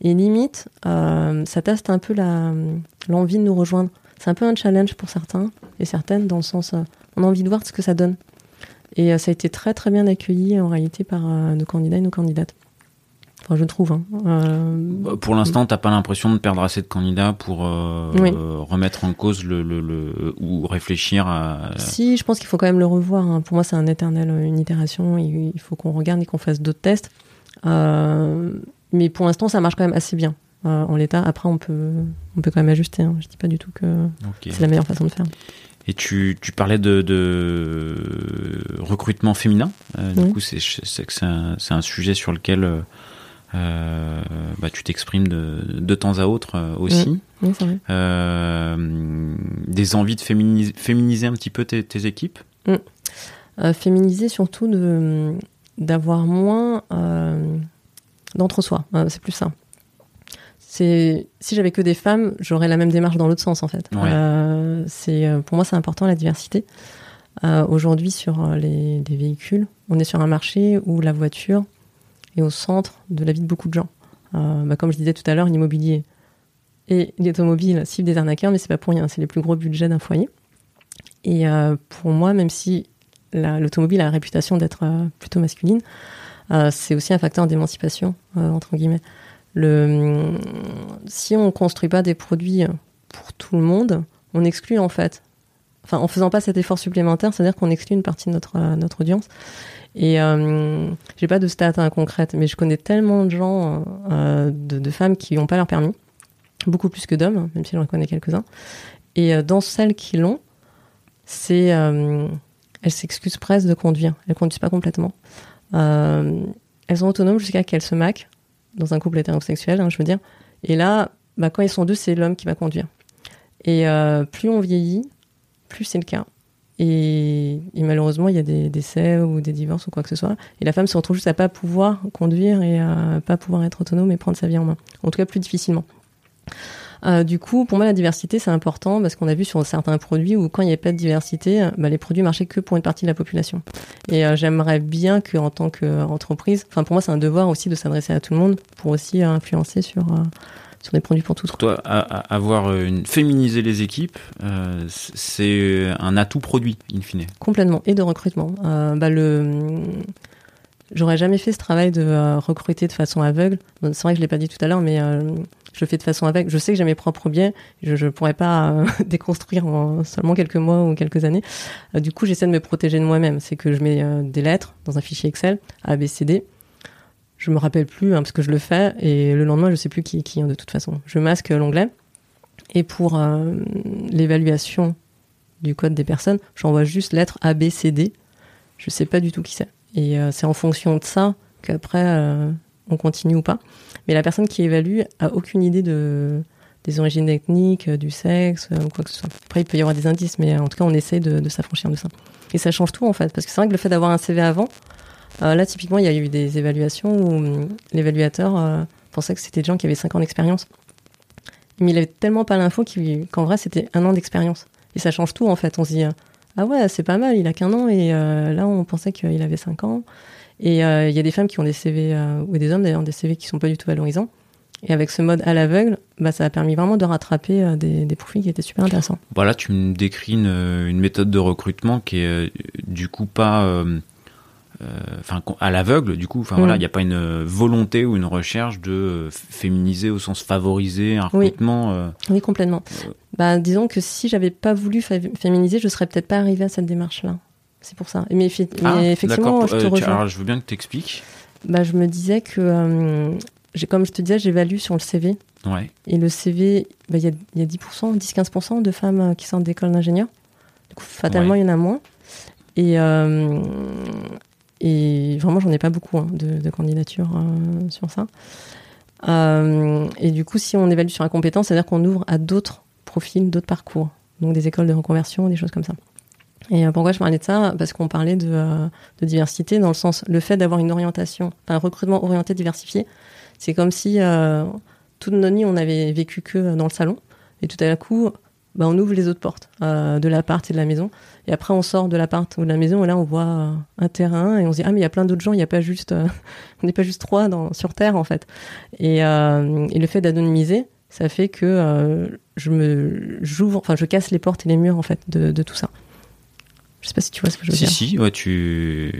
Speaker 1: Et limite, euh, ça teste un peu la l'envie de nous rejoindre. C'est un peu un challenge pour certains et certaines dans le sens, on a envie de voir ce que ça donne. Et ça a été très très bien accueilli en réalité par nos candidats et nos candidates. Enfin, je trouve. Hein. Euh,
Speaker 2: bah, pour l'instant, t'as pas l'impression de perdre assez de candidats pour euh, remettre en cause le, le, ou réfléchir à.
Speaker 1: Si, je pense qu'il faut quand même le revoir. Hein. Pour moi, c'est un éternel, une itération. Il faut qu'on regarde et qu'on fasse d'autres tests. Euh, mais pour l'instant, ça marche quand même assez bien en l'état. Après, on peut, on peut quand même ajuster. Hein. Je dis pas du tout que c'est la meilleure façon de faire.
Speaker 2: Et tu, tu parlais de, de recrutement féminin. Du coup, c'est un, un, sujet sur lequel euh, bah, tu t'exprimes de, de, temps à autre euh, aussi.
Speaker 1: Vrai.
Speaker 2: Euh, des envies de féminiser, féminiser, un petit peu tes, tes équipes?
Speaker 1: Mm. Féminiser surtout de d'avoir moins d'entre-soi. c'est plus ça. C'est si j'avais que des femmes, j'aurais la même démarche dans l'autre sens en fait. c'est pour moi c'est important la diversité. Aujourd'hui sur les, les, véhicules, on est sur un marché où la voiture et au centre de la vie de beaucoup de gens. Euh, bah, comme je disais tout à l'heure, l'immobilier et l'automobile cible des arnaqueurs, mais c'est pas pour rien, c'est les plus gros budgets d'un foyer. Et euh, pour moi, même si l'automobile a la réputation d'être euh, plutôt masculine, c'est aussi un facteur d'émancipation, entre guillemets. Le, si on ne construit pas des produits pour tout le monde, on exclut en fait. Enfin, en faisant pas cet effort supplémentaire, c'est-à-dire qu'on exclut une partie de notre, notre audience. Et euh, j'ai pas de stats hein, concrètes, mais je connais tellement de gens, euh, de, femmes qui n'ont pas leur permis, beaucoup plus que d'hommes, même si j'en connais quelques-uns. Et euh, dans celles qui l'ont, c'est euh, elles s'excusent presque de conduire. Elles conduisent pas complètement. elles sont autonomes jusqu'à qu'elles se maquent dans un couple hétérosexuel, hein, je veux dire. Et là, bah, quand ils sont deux, c'est l'homme qui va conduire. Et plus on vieillit, plus c'est le cas. Et, malheureusement, il y a des décès ou des divorces ou quoi que ce soit. Et la femme se retrouve juste à pas pouvoir conduire et à pas pouvoir être autonome et prendre sa vie en main. En tout cas, plus difficilement. Euh, du coup, pour moi, la diversité, c'est important parce qu'on a vu sur certains produits où quand il n'y avait pas de diversité, bah, les produits marchaient que pour une partie de la population. Et euh, j'aimerais bien qu'en tant qu'entreprise, enfin pour moi, c'est un devoir aussi de s'adresser à tout le monde pour aussi influencer sur sur des produits pour tout.
Speaker 2: Pour toi, avoir une féminiser les équipes, euh, c'est un atout produit in fine.
Speaker 1: Complètement et de recrutement. Euh, bah le J'aurais jamais fait ce travail de euh, recruter de façon aveugle. c'est vrai que je l'ai pas dit tout à l'heure, mais je le fais de façon aveugle. Je sais que j'ai mes propres biais. Je ne pourrais pas déconstruire en seulement quelques mois ou quelques années. du coup, j'essaie de me protéger de moi-même. C'est que je mets des lettres dans un fichier Excel, A, B, C, D je me rappelle plus hein, parce que je le fais et le lendemain je sais plus qui qui hein, de toute façon. Je masque l'onglet et pour euh, l'évaluation du code des personnes, j'envoie juste lettre A B C D. Je sais pas du tout qui c'est et euh, c'est en fonction de ça qu'après euh, on continue ou pas. Mais la personne qui évalue a aucune idée de des origines ethniques, du sexe ou quoi que ce soit. Après il peut y avoir des indices, mais en tout cas on essaye de, de s'affranchir de ça. Et ça change tout en fait parce que c'est vrai que le fait d'avoir un CV avant là, typiquement, il y a eu des évaluations où hum, l'évaluateur euh, pensait que c'était des gens qui avaient 5 ans d'expérience. Mais il avait tellement pas l'info qu'en vrai, c'était un an d'expérience. Et ça change tout, en fait. On se dit, ah ouais, c'est pas mal, il a qu'un an, et euh, là, on pensait qu'il avait 5 ans. Et il y a des femmes qui ont des CV, ou des hommes d'ailleurs, des CV qui sont pas du tout valorisants. Et avec ce mode à l'aveugle, bah, ça a permis vraiment de rattraper des, profils qui étaient super intéressants.
Speaker 2: Voilà, tu me décris une, une méthode de recrutement qui est du coup pas euh, enfin à l'aveugle du coup enfin voilà mm. il n'y a pas une volonté ou une recherche de féminiser au sens favoriser un recrutement
Speaker 1: oui, euh, oui complètement. bah disons que si j'avais pas voulu féminiser je serais peut-être pas arrivée à cette démarche là c'est pour ça. Mais,
Speaker 2: ah,
Speaker 1: effectivement je te
Speaker 2: euh, alors je veux bien que tu expliques
Speaker 1: bah je me disais que j'ai comme je te disais j'évalue sur le CV
Speaker 2: ouais.
Speaker 1: et le CV bah, il y, a, y a 10% 10-15% de femmes qui sortent d'école d'ingénieur. Du coup fatalement il y en a moins. Et, et vraiment, j'en ai pas beaucoup hein, de, candidatures euh, sur ça. Euh, et du coup, si on évalue sur la compétence, c'est-à-dire qu'on ouvre à d'autres profils, d'autres parcours. Donc des écoles de reconversion, des choses comme ça. Et euh, pourquoi je parlais de ça? Parce qu'on parlait de, diversité dans le sens, le fait d'avoir une orientation, un recrutement orienté diversifié, c'est comme si toute notre vie on avait vécu que dans le salon, et tout à coup, bah, on ouvre les autres portes de l'appart et de la maison. Et après, on sort de l'appart ou de la maison et là, on voit euh, un terrain et on se dit ah mais il y a plein d'autres gens, il n'y a pas juste, euh, on n'est pas juste trois dans, sur Terre en fait. Et, euh, et le fait d'anonymiser, ça fait que je me j'ouvre, enfin je casse les portes et les murs en fait de, de tout ça. Je sais pas si tu vois ce que je veux
Speaker 2: si,
Speaker 1: dire.
Speaker 2: Si si, ouais tu.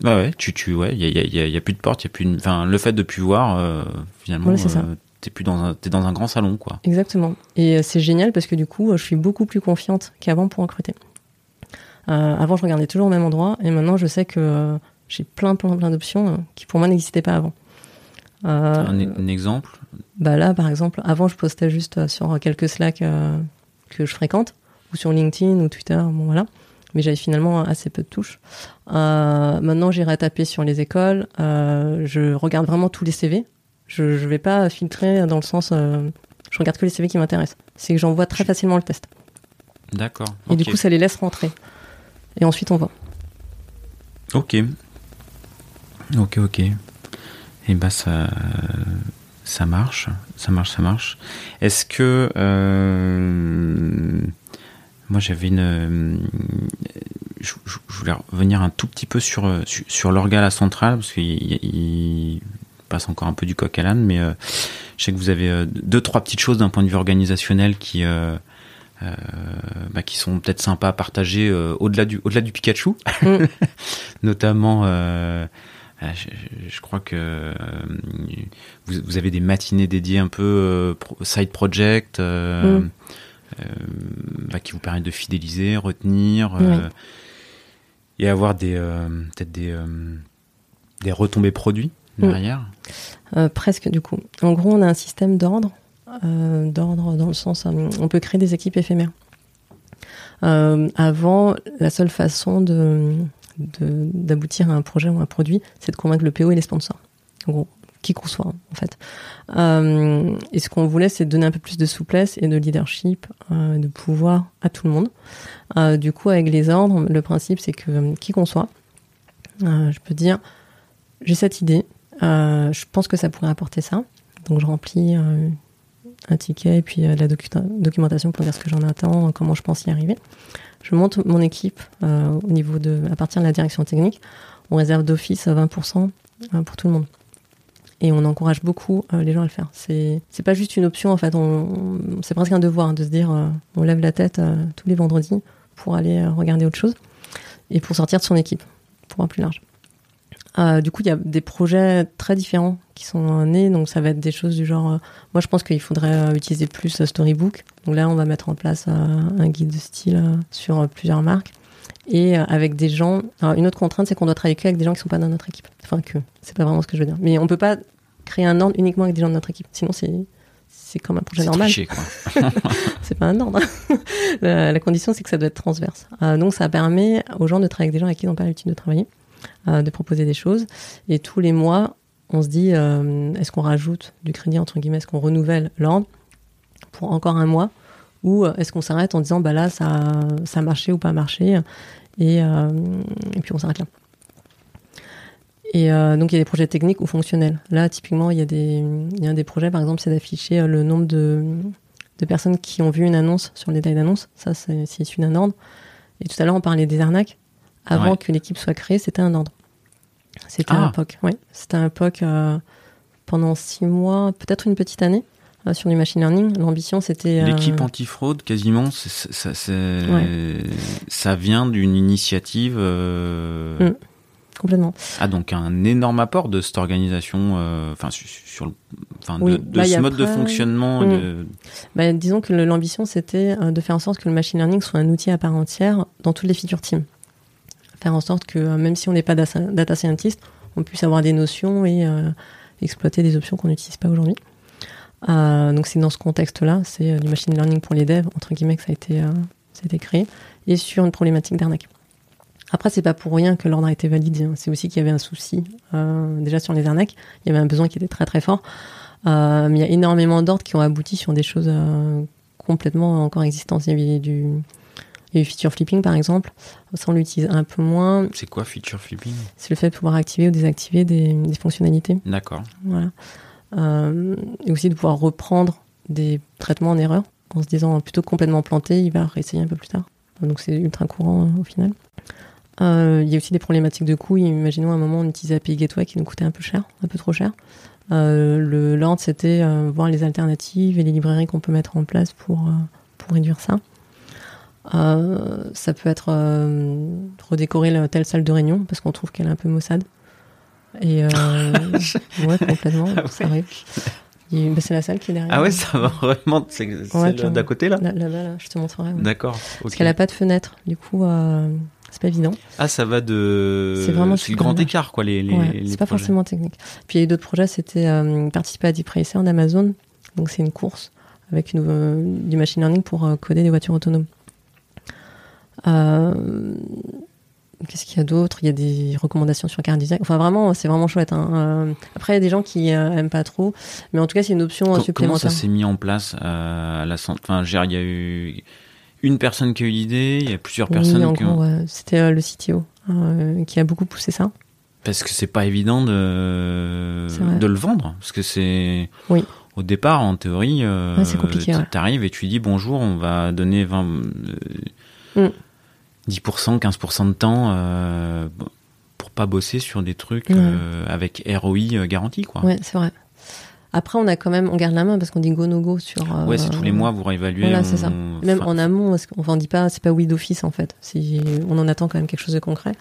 Speaker 2: Bah ouais, tu, tu, ouais, il y a, y, a, y a, plus de porte, il y a plus, enfin, le fait de plus voir, finalement, voilà, ça t'es plus dans un, es dans un grand salon, quoi.
Speaker 1: Exactement. Et euh, c'est génial parce que du coup, je suis beaucoup plus confiante qu'avant pour recruter. Euh, avant, je regardais toujours au même endroit et maintenant, je sais que euh, j'ai plein, plein, plein d'options qui pour moi n'existaient pas avant.
Speaker 2: un, exemple?
Speaker 1: Bah là, par exemple, avant, je postais juste sur quelques Slack que je fréquente ou sur LinkedIn ou Twitter, bon voilà. Mais j'avais finalement assez peu de touches. maintenant, j'irai taper sur les écoles. je regarde vraiment tous les CV je ne vais pas filtrer dans le sens. Euh, je regarde que les CV qui m'intéressent. C'est que j'envoie très facilement le test.
Speaker 2: D'accord.
Speaker 1: Et du coup, ça les laisse rentrer. Et ensuite, on voit.
Speaker 2: Ok. Ok, ok. Et eh bah, ben, ça, ça marche. Ça marche, ça marche. Est-ce que. Euh, moi, j'avais une. Je, voulais revenir un tout petit peu sur, sur, l'organe central, parce qu'il passe encore un peu du coq à l'âne, mais euh, je sais que vous avez euh, deux trois petites choses d'un point de vue organisationnel qui euh, bah, qui sont peut-être sympas à partager au-delà du au-delà du Pikachu, mm. notamment. Je, crois que vous, vous, avez des matinées dédiées un peu side project mm. bah, qui vous permettent de fidéliser, retenir et avoir des peut-être des des retombées produits derrière
Speaker 1: euh, Presque, du coup. En gros, on a un système d'ordre. Euh, d'ordre dans le sens, euh, on peut créer des équipes éphémères. avant, la seule façon de, d'aboutir à un projet ou un produit, c'est de convaincre le PO et les sponsors. En gros, qui qu'on soit en fait. Euh, et ce qu'on voulait, c'est donner un peu plus de souplesse et de leadership, euh, de pouvoir à tout le monde. Euh, du coup, avec les ordres, le principe, c'est que qui qu'on soit, je peux dire, j'ai cette idée, euh, je pense que ça pourrait apporter ça. Donc je remplis euh, un ticket et puis euh, la docu- documentation pour dire ce que j'en attends, comment je pense y arriver. Je monte mon équipe euh, au niveau de, à partir de la direction technique. On réserve d'office 20% euh, pour tout le monde. Et on encourage beaucoup les gens à le faire. C'est pas juste une option en fait. C'est presque un devoir hein, de se dire on lève la tête tous les vendredis pour aller regarder autre chose et pour sortir de son équipe pour un plus large. Euh, du coup, il y a des projets très différents qui sont nés. Donc, ça va être des choses du genre. euh, moi, je pense qu'il faudrait euh, utiliser plus Storybook. Donc là, on va mettre en place un guide de style sur plusieurs marques et avec des gens. Alors, une autre contrainte, c'est qu'on doit travailler que avec des gens qui sont pas dans notre équipe. Enfin, que c'est pas vraiment ce que je veux dire. Mais on peut pas créer un ordre uniquement avec des gens de notre équipe. Sinon, c'est c'est comme un projet normal. C'est pas un ordre. la, la condition, c'est que ça doit être transverse. Donc, ça permet aux gens de travailler avec des gens avec qui ils n'ont pas l'habitude de travailler, euh, de proposer des choses. Et tous les mois, on se dit, euh, est-ce qu'on rajoute du crédit, entre guillemets, est-ce qu'on renouvelle l'ordre pour encore un mois Ou euh, est-ce qu'on s'arrête en disant, bah là, ça, ça a marché ou pas marché et, puis on s'arrête là. Et donc il y a des projets techniques ou fonctionnels. Là, typiquement, il y a des, il y a un des projets, par exemple, c'est d'afficher le nombre de, de personnes qui ont vu une annonce sur le détail d'annonce. Ça, c'est issu d'un ordre. Et tout à l'heure, on parlait des arnaques. Avant
Speaker 2: Ouais.
Speaker 1: que l'équipe soit créée, c'était un ordre. C'était
Speaker 2: Ah.
Speaker 1: un POC. Oui, c'était un POC euh, pendant six mois, peut-être une petite année, euh, sur du machine learning. L'ambition, c'était. euh,
Speaker 2: L'équipe antifraude, quasiment, ça, c'est-
Speaker 1: Ouais.
Speaker 2: ça vient d'une initiative.
Speaker 1: Mm. Complètement.
Speaker 2: Ah, donc un énorme apport de cette organisation, euh, enfin, sur, sur
Speaker 1: Oui,
Speaker 2: de, de
Speaker 1: bah,
Speaker 2: ce mode de fonctionnement.
Speaker 1: Mm.
Speaker 2: de-
Speaker 1: Bah, disons que l'ambition, c'était de faire en sorte que le machine learning soit un outil à part entière dans toutes les feature teams. Faire en sorte que euh, même si on n'est pas data scientist, on puisse avoir des notions et euh, exploiter des options qu'on n'utilise pas aujourd'hui. Euh, donc c'est dans ce contexte-là, c'est du machine learning pour les devs, entre guillemets, que ça a été, créé, et sur une problématique d'arnaque. Après, c'est pas pour rien que l'ordre a été validé. hein. C'est aussi qu'il y avait un souci déjà sur les arnaques. Il y avait un besoin qui était très très fort. Mais il y a énormément d'ordres qui ont abouti sur des choses complètement encore existantes. Du, il y a eu feature flipping par exemple. Ça, on l'utilise un peu moins.
Speaker 2: C'est quoi feature flipping?
Speaker 1: C'est le fait de pouvoir activer ou désactiver des, des fonctionnalités.
Speaker 2: D'accord.
Speaker 1: Voilà. Euh, et aussi de pouvoir reprendre des traitements en erreur en se disant plutôt complètement planté, il va réessayer un peu plus tard. Donc c'est ultra courant euh, au final. Euh, il y a aussi des problématiques de coûts. Imaginons à un moment on utilisait API Gateway qui nous coûtait un peu cher, un peu trop cher. Euh, le l'ordre c'était voir les alternatives et les librairies qu'on peut mettre en place pour, pour réduire ça. Euh, ça peut être euh, redécorer la, telle salle de réunion parce qu'on trouve qu'elle est un peu maussade. Et euh, ouais, complètement,
Speaker 2: Ah
Speaker 1: ça
Speaker 2: ouais.
Speaker 1: arrive. Il- bah, c'est la salle qui est derrière.
Speaker 2: Ah ouais, ça va vraiment. C'est c'est
Speaker 1: Ouais,
Speaker 2: d'à côté là
Speaker 1: Là, là-bas, là, je te montrerai. ouais.
Speaker 2: D'accord.
Speaker 1: Parce qu'elle a pas de fenêtre, du coup, euh, c'est pas évident.
Speaker 2: Ah, ça va de.
Speaker 1: C'est vraiment
Speaker 2: le
Speaker 1: super
Speaker 2: grand écart, quoi, les. les,
Speaker 1: c'est pas
Speaker 2: projets.
Speaker 1: forcément technique. Puis il y a eu d'autres projets, c'était euh, participer à Deep Racer d'Amazon. Donc c'est une course avec une, euh, du machine learning pour coder des voitures autonomes. Euh, Qu'est-ce qu'il y a d'autre? Il y a des recommandations sur car design. Enfin vraiment, c'est vraiment chouette. hein. Euh, après, il y a des gens qui euh, aiment pas trop, mais en tout cas, c'est une option
Speaker 2: Co- Comment
Speaker 1: supplémentaire.
Speaker 2: ça s'est mis en place à la cent- Enfin, il y a eu une personne qui a eu l'idée, il y a plusieurs
Speaker 1: Oui,
Speaker 2: personnes
Speaker 1: en
Speaker 2: qui
Speaker 1: gros,
Speaker 2: ont.
Speaker 1: ouais. c'était le CTO euh, qui a beaucoup poussé ça.
Speaker 2: Parce que c'est pas évident de de le vendre, parce que c'est.
Speaker 1: Oui.
Speaker 2: Au départ, en théorie, euh,
Speaker 1: Ouais, c'est compliqué,
Speaker 2: t-
Speaker 1: ouais.
Speaker 2: t'arrives et tu dis bonjour, on va donner 20, euh,
Speaker 1: Mm.
Speaker 2: 10%, 15% de temps euh, pour pas bosser sur des trucs
Speaker 1: Ouais.
Speaker 2: euh, avec ROI euh, garanti, quoi.
Speaker 1: Ouais, c'est vrai. Après, on a quand même, on garde la main parce qu'on dit go no go sur. euh,
Speaker 2: Ouais, c'est tous les mois, vous réévaluez.
Speaker 1: Voilà,
Speaker 2: on-
Speaker 1: c'est ça. Même en amont, enfin, on dit pas, c'est pas oui d'office en fait. On en attend quand même quelque chose de concret.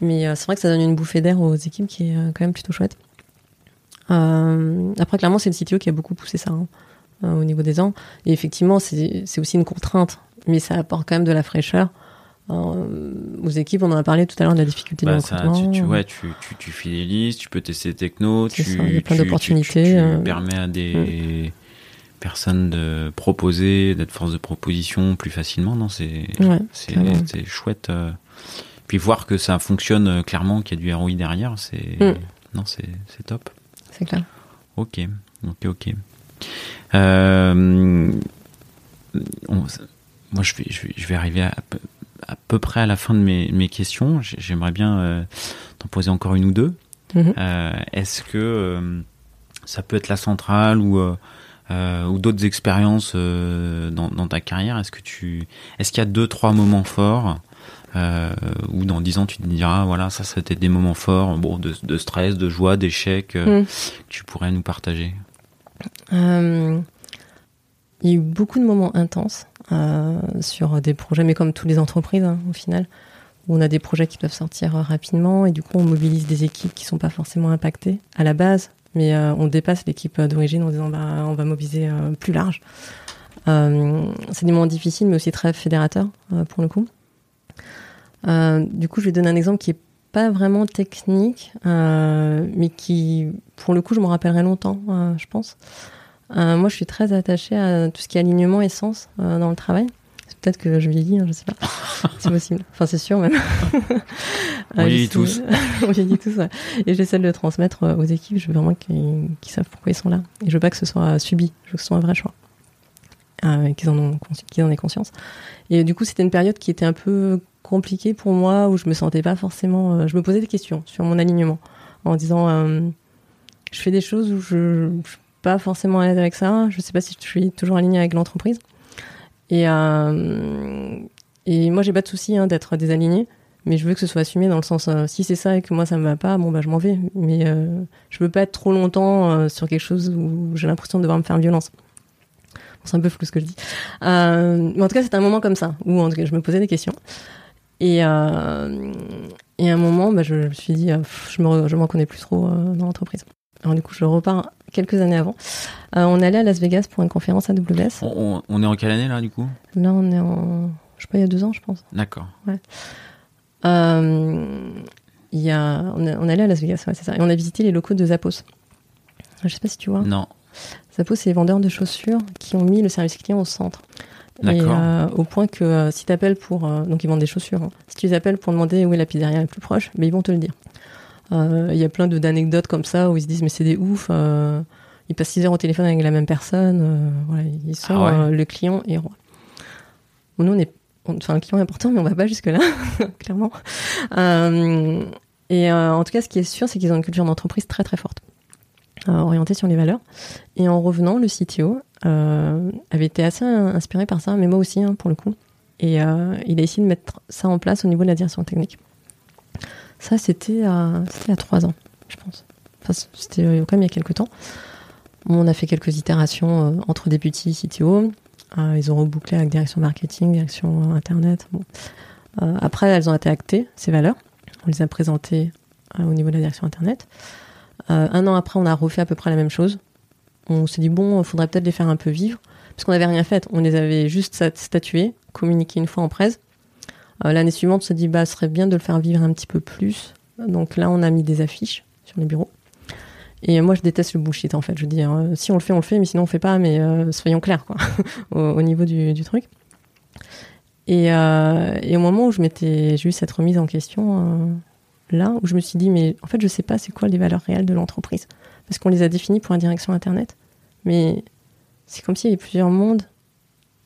Speaker 1: Mais euh, c'est vrai que ça donne une bouffée d'air aux équipes qui est euh, quand même plutôt chouette. Euh, après, clairement, c'est le CTO qui a beaucoup poussé ça hein, euh, au niveau des ans. Et effectivement, c'est aussi une contrainte, mais ça apporte quand même de la fraîcheur. Euh, aux équipes, on en a parlé tout à l'heure de la difficulté
Speaker 2: Bah, ça,
Speaker 1: recrutement.
Speaker 2: tu, tu, ouais, tu, tu, tu fidélises, tu peux tester des technos, tu,
Speaker 1: ça, il y a plein
Speaker 2: tu-
Speaker 1: d'opportunités,
Speaker 2: Tu, tu- tu
Speaker 1: euh.
Speaker 2: permets à des personnes de proposer, d'être force de proposition plus facilement. Non, c'est
Speaker 1: Ouais,
Speaker 2: c'est chouette. euh. Puis voir que ça fonctionne euh, clairement, qu'il y a du ROI derrière, c'est
Speaker 1: Mm.
Speaker 2: non, c'est c'est top.
Speaker 1: c'est clair.
Speaker 2: Ok, ok, ok. Euh, moi, je vais, je vais, arriver à, à, peu près à la fin de mes, mes questions. J'aimerais bien euh, t'en poser encore une ou deux. Mhm. Euh, est-ce que ça peut être la centrale ou ou d'autres expériences dans, dans, ta carrière? Est-ce que tu, est-ce qu'il y a deux trois moments forts ou dans dix ans tu te diras voilà ça c'était des moments forts bon de, de stress de joie d'échec mhm. que tu pourrais nous partager?
Speaker 1: Euh, il y a eu beaucoup de moments intenses euh, sur des projets, mais comme toutes les entreprises hein, au final, où on a des projets qui peuvent sortir euh, rapidement et du coup on mobilise des équipes qui sont pas forcément impactées à la base, mais on dépasse l'équipe d'origine en disant bah, on va mobiliser plus large. c'est des moments difficiles mais aussi très fédérateurs pour le coup. du coup je vais donner un exemple qui est pas vraiment technique, euh, mais qui, pour le coup, je me rappellerai longtemps, euh, je pense. Euh, moi, je suis très attachée à tout ce qui est alignement et sens dans le travail. Peut-être que je vieillis, hein, je sais pas. c'est possible. Enfin, c'est sûr même.
Speaker 2: On vieillit tous.
Speaker 1: On vieillit tous. Et j'essaie de le transmettre aux équipes. Je veux vraiment qu'ils savent pourquoi ils sont là. Et je veux pas que ce soit subi. Je veux que ce soit un vrai choix. qu'ils en, ont qu'ils en aient conscience. Et du coup, c'était une période qui était un peu compliqué pour moi où je me sentais pas forcément. Euh, je me posais des questions sur mon alignement en disant euh, je fais des choses où je, je pas forcément à l'aise avec ça. Je sais pas si je suis toujours alignée avec l'entreprise. Et euh, et moi j'ai pas de souci hein, d'être désaligné, mais je veux que ce soit assumé dans le sens si c'est ça et que moi ça me va pas, bon bah je m'en vais. Mais je veux pas être trop longtemps sur quelque chose où j'ai l'impression de devoir me faire violence c'est un peu flou ce que je dis. mais en tout cas, c'est un moment comme ça où je me posais des questions. Et, euh, à un moment, bah, je, me suis dit, euh, je me, je m'en connais plus trop euh, dans l'entreprise. Alors du coup, je repars quelques années avant. Euh, on allait à Las Vegas pour une conférence AWS.
Speaker 2: On, on est en quelle année là, du coup?
Speaker 1: Là, on est en, je sais pas, il y a deux ans, je pense.
Speaker 2: D'accord.
Speaker 1: Ouais. Euh, il y a, on, on allait à Las Vegas, ouais, c'est ça. Et on a visité les locaux de Zappos. Je sais pas si tu vois.
Speaker 2: Non.
Speaker 1: Zappos, c'est les vendeurs de chaussures qui ont mis le service client au centre. Et euh, au point que euh, si tu appelles pour. Euh, donc ils vendent des chaussures. Hein. Si tu les appelles pour demander où est la pizzeria la plus proche, mais ben, ils vont te le dire. Il y a plein d'anecdotes comme ça où ils se disent mais c'est des oufs. ils passent 6 heures au téléphone avec la même personne. voilà, ils sont ah le client et roi. nous on est. Enfin, un client est important, mais on va pas jusque-là, clairement. et en tout cas, ce qui est sûr, c'est qu'ils ont une culture d'entreprise très très forte. Euh, orienté sur les valeurs. Et en revenant, le CTO euh, avait été assez inspiré par ça, mais moi aussi, hein, pour le coup. Et euh, il a essayé de mettre ça en place au niveau de la direction technique. Ça, c'était à, y a trois ans, je pense. Enfin, c'était quand même il y a quelques temps. On a fait quelques itérations entre députés et CTO. ils ont rebouclé avec direction marketing, direction internet. Après, elles ont été actées, ces valeurs. On les a présentées au niveau de la direction internet. Euh, un an après, on a refait à peu près la même chose. On s'est dit, bon, il faudrait peut-être les faire un peu vivre. Parce qu'on n'avait rien fait. On les avait juste statués, communiqués une fois en presse. Euh, l'année suivante, on s'est dit, bah, ce serait bien de le faire vivre un petit peu plus. Donc là, on a mis des affiches sur les bureaux. Et moi, je déteste le bullshit, en fait. Je dis, hein, si on le fait, on le fait, mais sinon, on le fait pas. Mais euh, soyons clairs, quoi, au, niveau du, truc. Et, au moment où j'ai eu cette remise en question, là où je me suis dit, mais en fait, je sais pas c'est quoi les valeurs réelles de l'entreprise. Parce qu'on les a définies pour la direction Internet. Mais c'est comme s'il y avait plusieurs mondes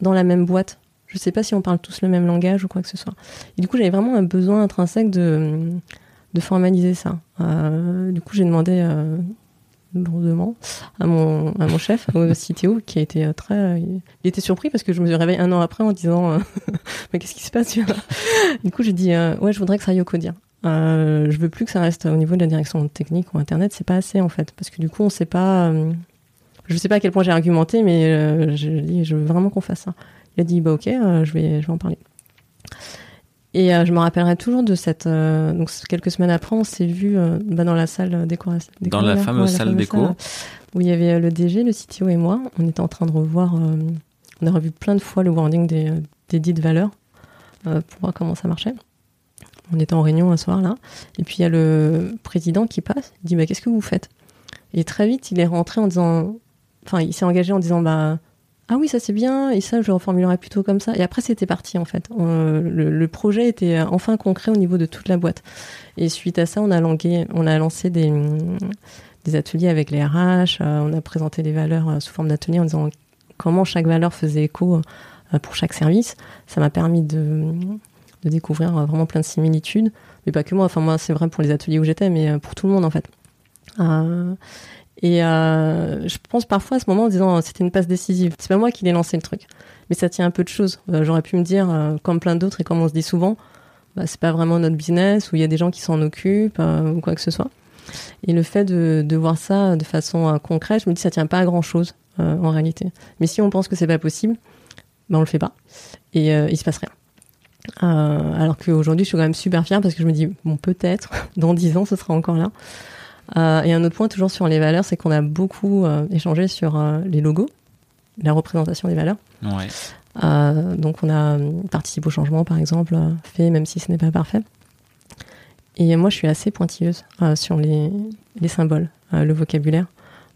Speaker 1: dans la même boîte. Je sais pas si on parle tous le même langage ou quoi que ce soit. Et du coup, j'avais vraiment un besoin intrinsèque de, formaliser ça. Euh, du coup, j'ai demandé euh, lourdement à mon, à mon chef, au CTO, qui a été euh, très. il était surpris parce que je me suis réveillée un an après en disant Mais qu'est-ce qui se passe Du coup, j'ai dit Ouais, je voudrais que ça aille au codir. Euh, je veux plus que ça reste au niveau de la direction technique ou internet, c'est pas assez en fait, parce que du coup on sait pas. Euh, je sais pas à quel point j'ai argumenté, mais euh, je je veux vraiment qu'on fasse ça. Il a dit bah ok, je vais je vais en parler. Et je me rappellerai toujours de cette. donc quelques semaines après, on s'est vu bah, dans la salle décoration.
Speaker 2: Dans la fameuse salle déco.
Speaker 1: où il y avait le DG, le CTO et moi. On était en train de revoir. on a revu plein de fois le wording des, des dites valeurs pour voir comment ça marchait. On était en réunion un soir là, et puis il y a le président qui passe, il dit bah qu'est-ce que vous faites? Et très vite il est rentré en disant, enfin il s'est engagé en disant bah ah oui ça c'est bien et ça je reformulerai plutôt comme ça. Et après c'était parti en fait. le, projet était enfin concret au niveau de toute la boîte. Et suite à ça on a, lancé des ateliers avec les RH. on a présenté les valeurs sous forme d'ateliers en disant comment chaque valeur faisait écho pour chaque service. Ça m'a permis de, de découvrir vraiment plein de similitudes. Mais pas que moi. Enfin, moi, c'est vrai pour les ateliers où j'étais, mais pour tout le monde, en fait. Et je pense parfois à ce moment en disant c'était une passe décisive. C'est pas moi qui l'ai lancé le truc mais ça tient un peu de choses. Euh, j'aurais pu me dire, euh, comme plein d'autres et comme on se dit souvent, bah, c'est pas vraiment notre business, ou il y a des gens qui s'en occupent, euh, ou quoi que ce soit. Et le fait de, de voir ça de façon concrète, je me dis, ça tient pas à grand chose, en réalité. Mais si on pense que c'est pas possible, ben on le fait pas. Et il se passe rien. alors qu'aujourd'hui, je suis quand même super fière parce que je me dis, bon, peut-être, dans dix ans, ce sera encore là. Et un autre point, toujours sur les valeurs, c'est qu'on a beaucoup échangé sur les logos, la représentation des valeurs.
Speaker 2: Ouais.
Speaker 1: Euh, donc on a participé au changement, par exemple, euh, fait même si ce n'est pas parfait. Et moi, je suis assez pointilleuse euh, sur les, les symboles, le vocabulaire.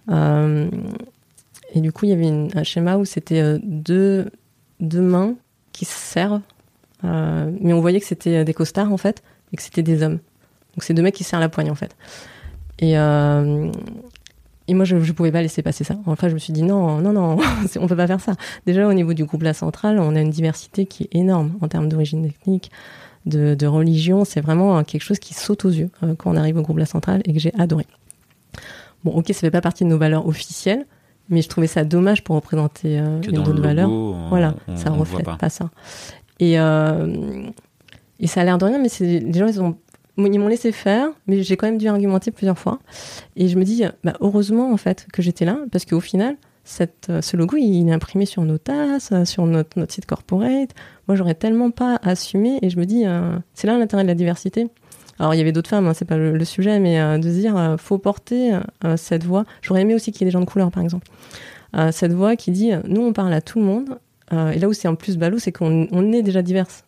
Speaker 1: et du coup, il y avait un schéma où c'était deux, deux mains qui se servent, mais on voyait que c'était des costards en fait, et que c'était des hommes. Donc c'est deux mecs qui serrent la poigne en fait. Et, et moi, je ne pouvais pas laisser passer ça. Enfin, je me suis dit non, non, non, on peut pas faire ça. Déjà, au niveau du groupe La Centrale, on a une diversité qui est énorme en termes d'origine ethnique, de, de religion. C'est vraiment quelque chose qui saute aux yeux euh, quand on arrive au groupe La Centrale et que j'ai adoré. Bon, ok, ça fait pas partie de nos valeurs officielles, mais je trouvais ça dommage pour représenter euh, une autre valeur. Voilà, ça reflète pas. ça. Et, euh, et ça a l'air de rien, mais les gens, ils ont ils m'ont laissé faire, mais j'ai quand même dû argumenter plusieurs fois. Et je me dis, bah, heureusement en fait que j'étais là, parce qu'au final, euh, ce logo, il est imprimé sur nos tasses, euh, sur notre, notre site corporate. Moi, j'aurais tellement pas assumé, et je me dis, euh, c'est là l'intérêt de la diversité. Alors, il y avait d'autres femmes, hein, c'est pas le, sujet, mais de se dire, faut porter cette voix. J'aurais aimé aussi qu'il y ait des gens de couleur, par exemple. cette voix qui dit, nous, on parle à tout le monde. et là où c'est en plus ballot, c'est qu'on on est déjà diverses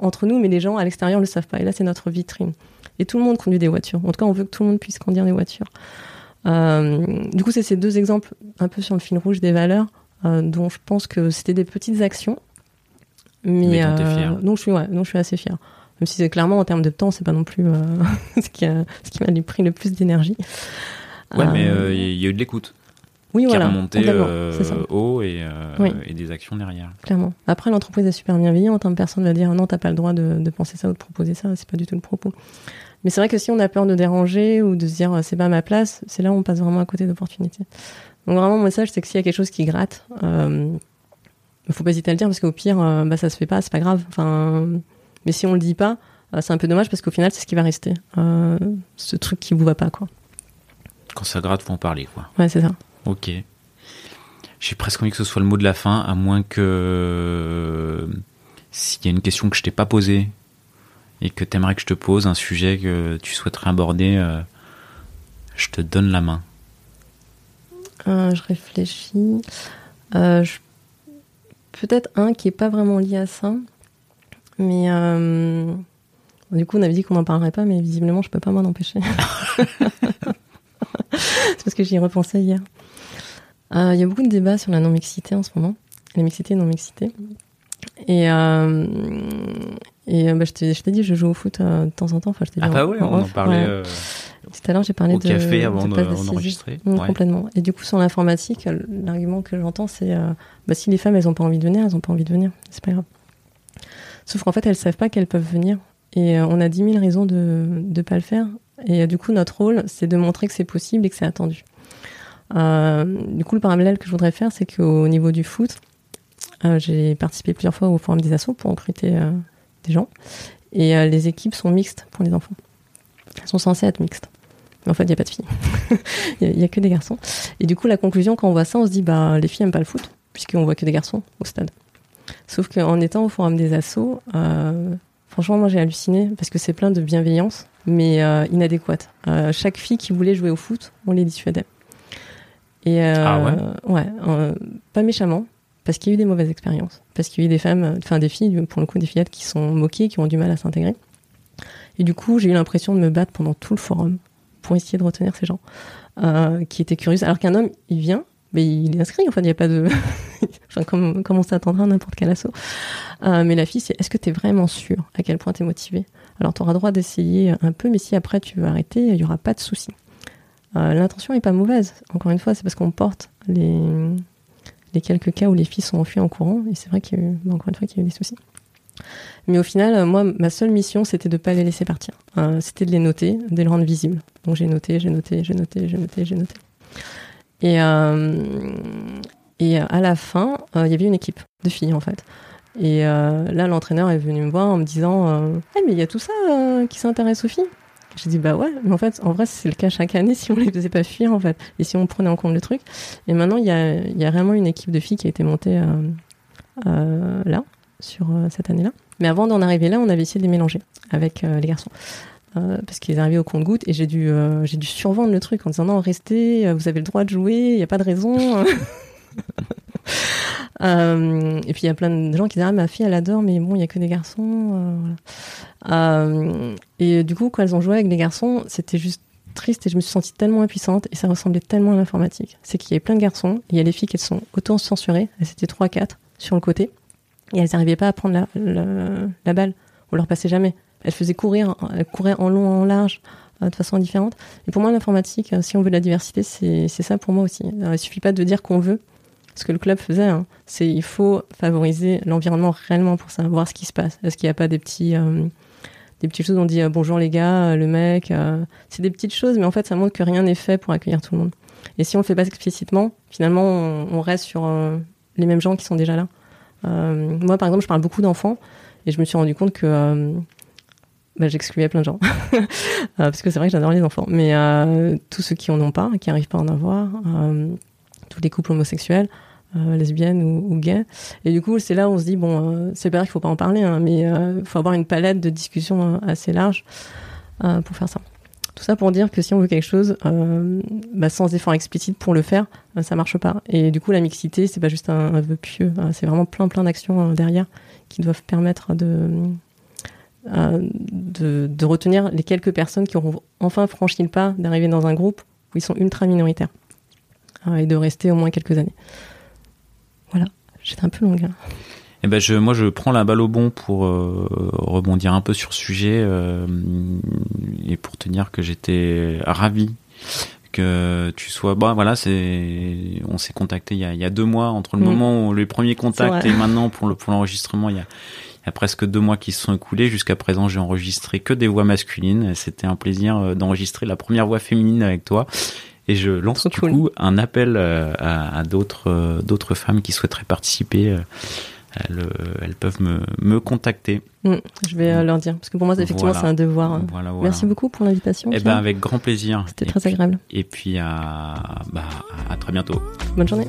Speaker 1: entre nous, mais les gens à l'extérieur ne le savent pas. Et là, c'est notre vitrine. Et tout le monde conduit des voitures. En tout cas, on veut que tout le monde puisse conduire des voitures. Euh, du coup, c'est ces deux exemples un peu sur le fil rouge des valeurs, euh, dont je pense que c'était des petites actions.
Speaker 2: Mais, euh,
Speaker 1: donc, je suis, ouais, donc je suis assez fière. Même si c'est clairement en termes de temps, c'est pas non plus euh, ce qui, ce qui m'a pris le plus d'énergie.
Speaker 2: Ouais, mais il y a eu de l'écoute
Speaker 1: oui,
Speaker 2: qui
Speaker 1: voilà,
Speaker 2: a remonté euh, haut et, euh, et, des actions derrière.
Speaker 1: Clairement. Après, l'entreprise est super bienveillante. Hein, personne ne va dire non, t'as pas le droit de, de, penser ça ou de proposer ça. C'est pas du tout le propos. Mais c'est vrai que si on a peur de déranger ou de se dire c'est pas ma place, c'est là où on passe vraiment à côté d'opportunités. Donc vraiment, mon message, c'est que s'il y a quelque chose qui gratte, euh, faut pas hésiter à le dire parce qu'au pire, euh, bah, ça se fait pas, c'est pas grave. Enfin, mais si on le dit pas, euh, c'est un peu dommage parce qu'au final, c'est ce qui va rester. ce truc qui vous va pas, quoi.
Speaker 2: Quand ça gratte, faut en parler, quoi.
Speaker 1: Ouais, c'est ça.
Speaker 2: Ok. J'ai presque envie que ce soit le mot de la fin, à moins que s'il y a une question que je t'ai pas posée et que tu aimerais que je te pose, un sujet que tu souhaiterais aborder, euh, je te donne la main.
Speaker 1: Euh, je réfléchis. Euh, peut-être un qui est pas vraiment lié à ça, mais du coup on avait dit qu'on n'en parlerait pas, mais visiblement je peux pas m'en empêcher. C'est parce que j'y repensais hier. Euh, il y a beaucoup de débats sur la non-mixité en ce moment, la mixité et non-mixité. Et, euh, et euh, bah, je t'ai dit, je joue au foot de temps en temps. Enfin,
Speaker 2: je ah bah oui, on en parlait.
Speaker 1: Tout à l'heure, j'ai parlé
Speaker 2: au
Speaker 1: de
Speaker 2: café avant d'enregistrer.
Speaker 1: De, Complètement. Et du coup, sur l'informatique, l'argument que j'entends, c'est bah, si les femmes, elles n'ont pas envie de venir, elles n'ont pas envie de venir. C'est pas grave. Sauf qu'en fait, elles savent pas qu'elles peuvent venir. Et on a 10 000 raisons de ne pas le faire. Et du coup, notre rôle, c'est de montrer que c'est possible et que c'est attendu. Euh, du coup, le parallèle que je voudrais faire, c'est qu'au niveau du foot, euh, j'ai participé plusieurs fois au forum des assos pour recruter euh, des gens. Et les équipes sont mixtes pour les enfants. Elles sont censées être mixtes. Mais en fait, il n'y a pas de filles. Il n'y a, que des garçons. Et du coup, la conclusion, quand on voit ça, on se dit, bah, les filles n'aiment pas le foot, puisqu'on voit que des garçons au stade. Sauf qu'en étant au forum des assos, franchement, moi, j'ai halluciné, parce que c'est plein de bienveillance, mais inadéquate. chaque fille qui voulait jouer au foot, on les dissuadait. Et euh,
Speaker 2: ah ouais,
Speaker 1: ouais euh, pas méchamment, parce qu'il y a eu des mauvaises expériences, parce qu'il y a eu des femmes, enfin des filles, pour le coup des fillettes qui sont moquées, qui ont du mal à s'intégrer. Et du coup, j'ai eu l'impression de me battre pendant tout le forum pour essayer de retenir ces gens euh, qui étaient curieux. Alors qu'un homme, il vient, mais il est inscrit. Enfin, il n'y a pas de, enfin comme, comme on s'attendra à n'importe quel assaut. Euh, mais la fille, c'est est-ce que tu es vraiment sûr à quel point tu es motivé Alors, tu auras droit d'essayer un peu, mais si après tu veux arrêter, il y aura pas de souci. L'intention est pas mauvaise. Encore une fois, c'est parce qu'on porte les, quelques cas où les filles sont enfuies en courant. Et c'est vrai qu'il y a eu, bah, encore une fois, qu'il y a des soucis. Mais au final, moi, ma seule mission, c'était de ne pas les laisser partir. c'était de les noter, de les rendre visibles. Donc j'ai noté, j'ai noté, j'ai noté, j'ai noté, j'ai noté. Et, euh, à la fin, euh, il y avait une équipe de filles, en fait. Et euh, là, l'entraîneur est venu me voir en me disant hey, mais il y a tout ça qui s'intéresse aux filles j'ai dit bah ouais, mais en fait, en vrai, c'est le cas chaque année si on les faisait pas fuir en fait, et si on prenait en compte le truc. Et maintenant, il y a, y a vraiment une équipe de filles qui a été montée là, sur cette année-là. Mais avant d'en arriver là, on avait essayé de les mélanger avec les garçons. Euh, parce qu'ils arrivé au compte-goutte et j'ai dû, euh, j'ai dû survendre le truc en disant non, restez, euh, vous avez le droit de jouer, il n'y a pas de raison. et puis il y a plein de gens qui disent ah ma fille elle adore mais bon il y a que des garçons et du coup quand elles ont joué avec des garçons c'était juste triste et je me suis sentie tellement impuissante et ça ressemblait tellement à l'informatique c'est qu'il y avait plein de garçons il y a les filles qui sont auto censurées elles étaient 3 4 sur le côté et elles n'arrivaient pas à prendre la, la, la balle on leur passait jamais elle faisait courir, elle courait en long, en large, euh, de façon différente. Et pour moi, l'informatique, euh, si on veut de la diversité, c'est ça pour moi aussi. Alors, il suffit pas de dire qu'on veut, ce que le club faisait, hein. c'est il faut favoriser l'environnement réellement pour savoir ce qui se passe. Est-ce qu'il n'y a pas des petits euh, des petites choses où on dit bonjour les gars, le mec, c'est des petites choses, mais en fait ça montre que rien n'est fait pour accueillir tout le monde. Et si on le fait pas explicitement, finalement on, reste sur les mêmes gens qui sont déjà là. moi par exemple, je parle beaucoup d'enfants et je me suis rendu compte que bah, j'excluais plein de gens. Euh, parce que c'est vrai que j'adore les enfants. Mais euh, tous ceux qui en ont pas, qui n'arrivent pas à en avoir, euh, tous les couples homosexuels, lesbiennes ou, gays. Et du coup, c'est là où on se dit, bon, c'est pas vrai qu'il faut pas en parler, hein, mais il faut avoir une palette de discussions assez large pour faire ça. Tout ça pour dire que si on veut quelque chose, bah, sans effort explicite pour le faire, ça marche pas. Et du coup, la mixité, c'est pas juste un, vœu pieux, hein, c'est vraiment plein plein d'actions derrière qui doivent permettre euh, de, de, retenir les quelques personnes qui auront enfin franchi le pas d'arriver dans un groupe où ils sont ultra minoritaires euh, et de rester au moins quelques années. Voilà, j'étais un peu longue. Hein.
Speaker 2: Eh ben je, moi je prends la balle au bon pour euh, rebondir un peu sur ce sujet et pour te dire que j'étais ravi que tu sois bah voilà c'est on s'est contacté il y, a, il y a deux mois entre le mm. moment où le premier contact et maintenant pour le pour l'enregistrement il y a il y a presque deux mois qui se sont écoulés. Jusqu'à présent, j'ai enregistré que des voix masculines. C'était un plaisir euh, d'enregistrer la première voix féminine avec toi. Et je lance du coup un appel euh, à, d'autres euh, d'autres femmes qui souhaiteraient participer. Elles, peuvent me, me contacter.
Speaker 1: Mm, je vais leur dire parce que pour moi effectivement c'est un devoir. Merci beaucoup pour l'invitation.
Speaker 2: Eh ben avec grand plaisir.
Speaker 1: C'était très agréable.
Speaker 2: Et puis à bah, à très bientôt.
Speaker 1: Bonne journée.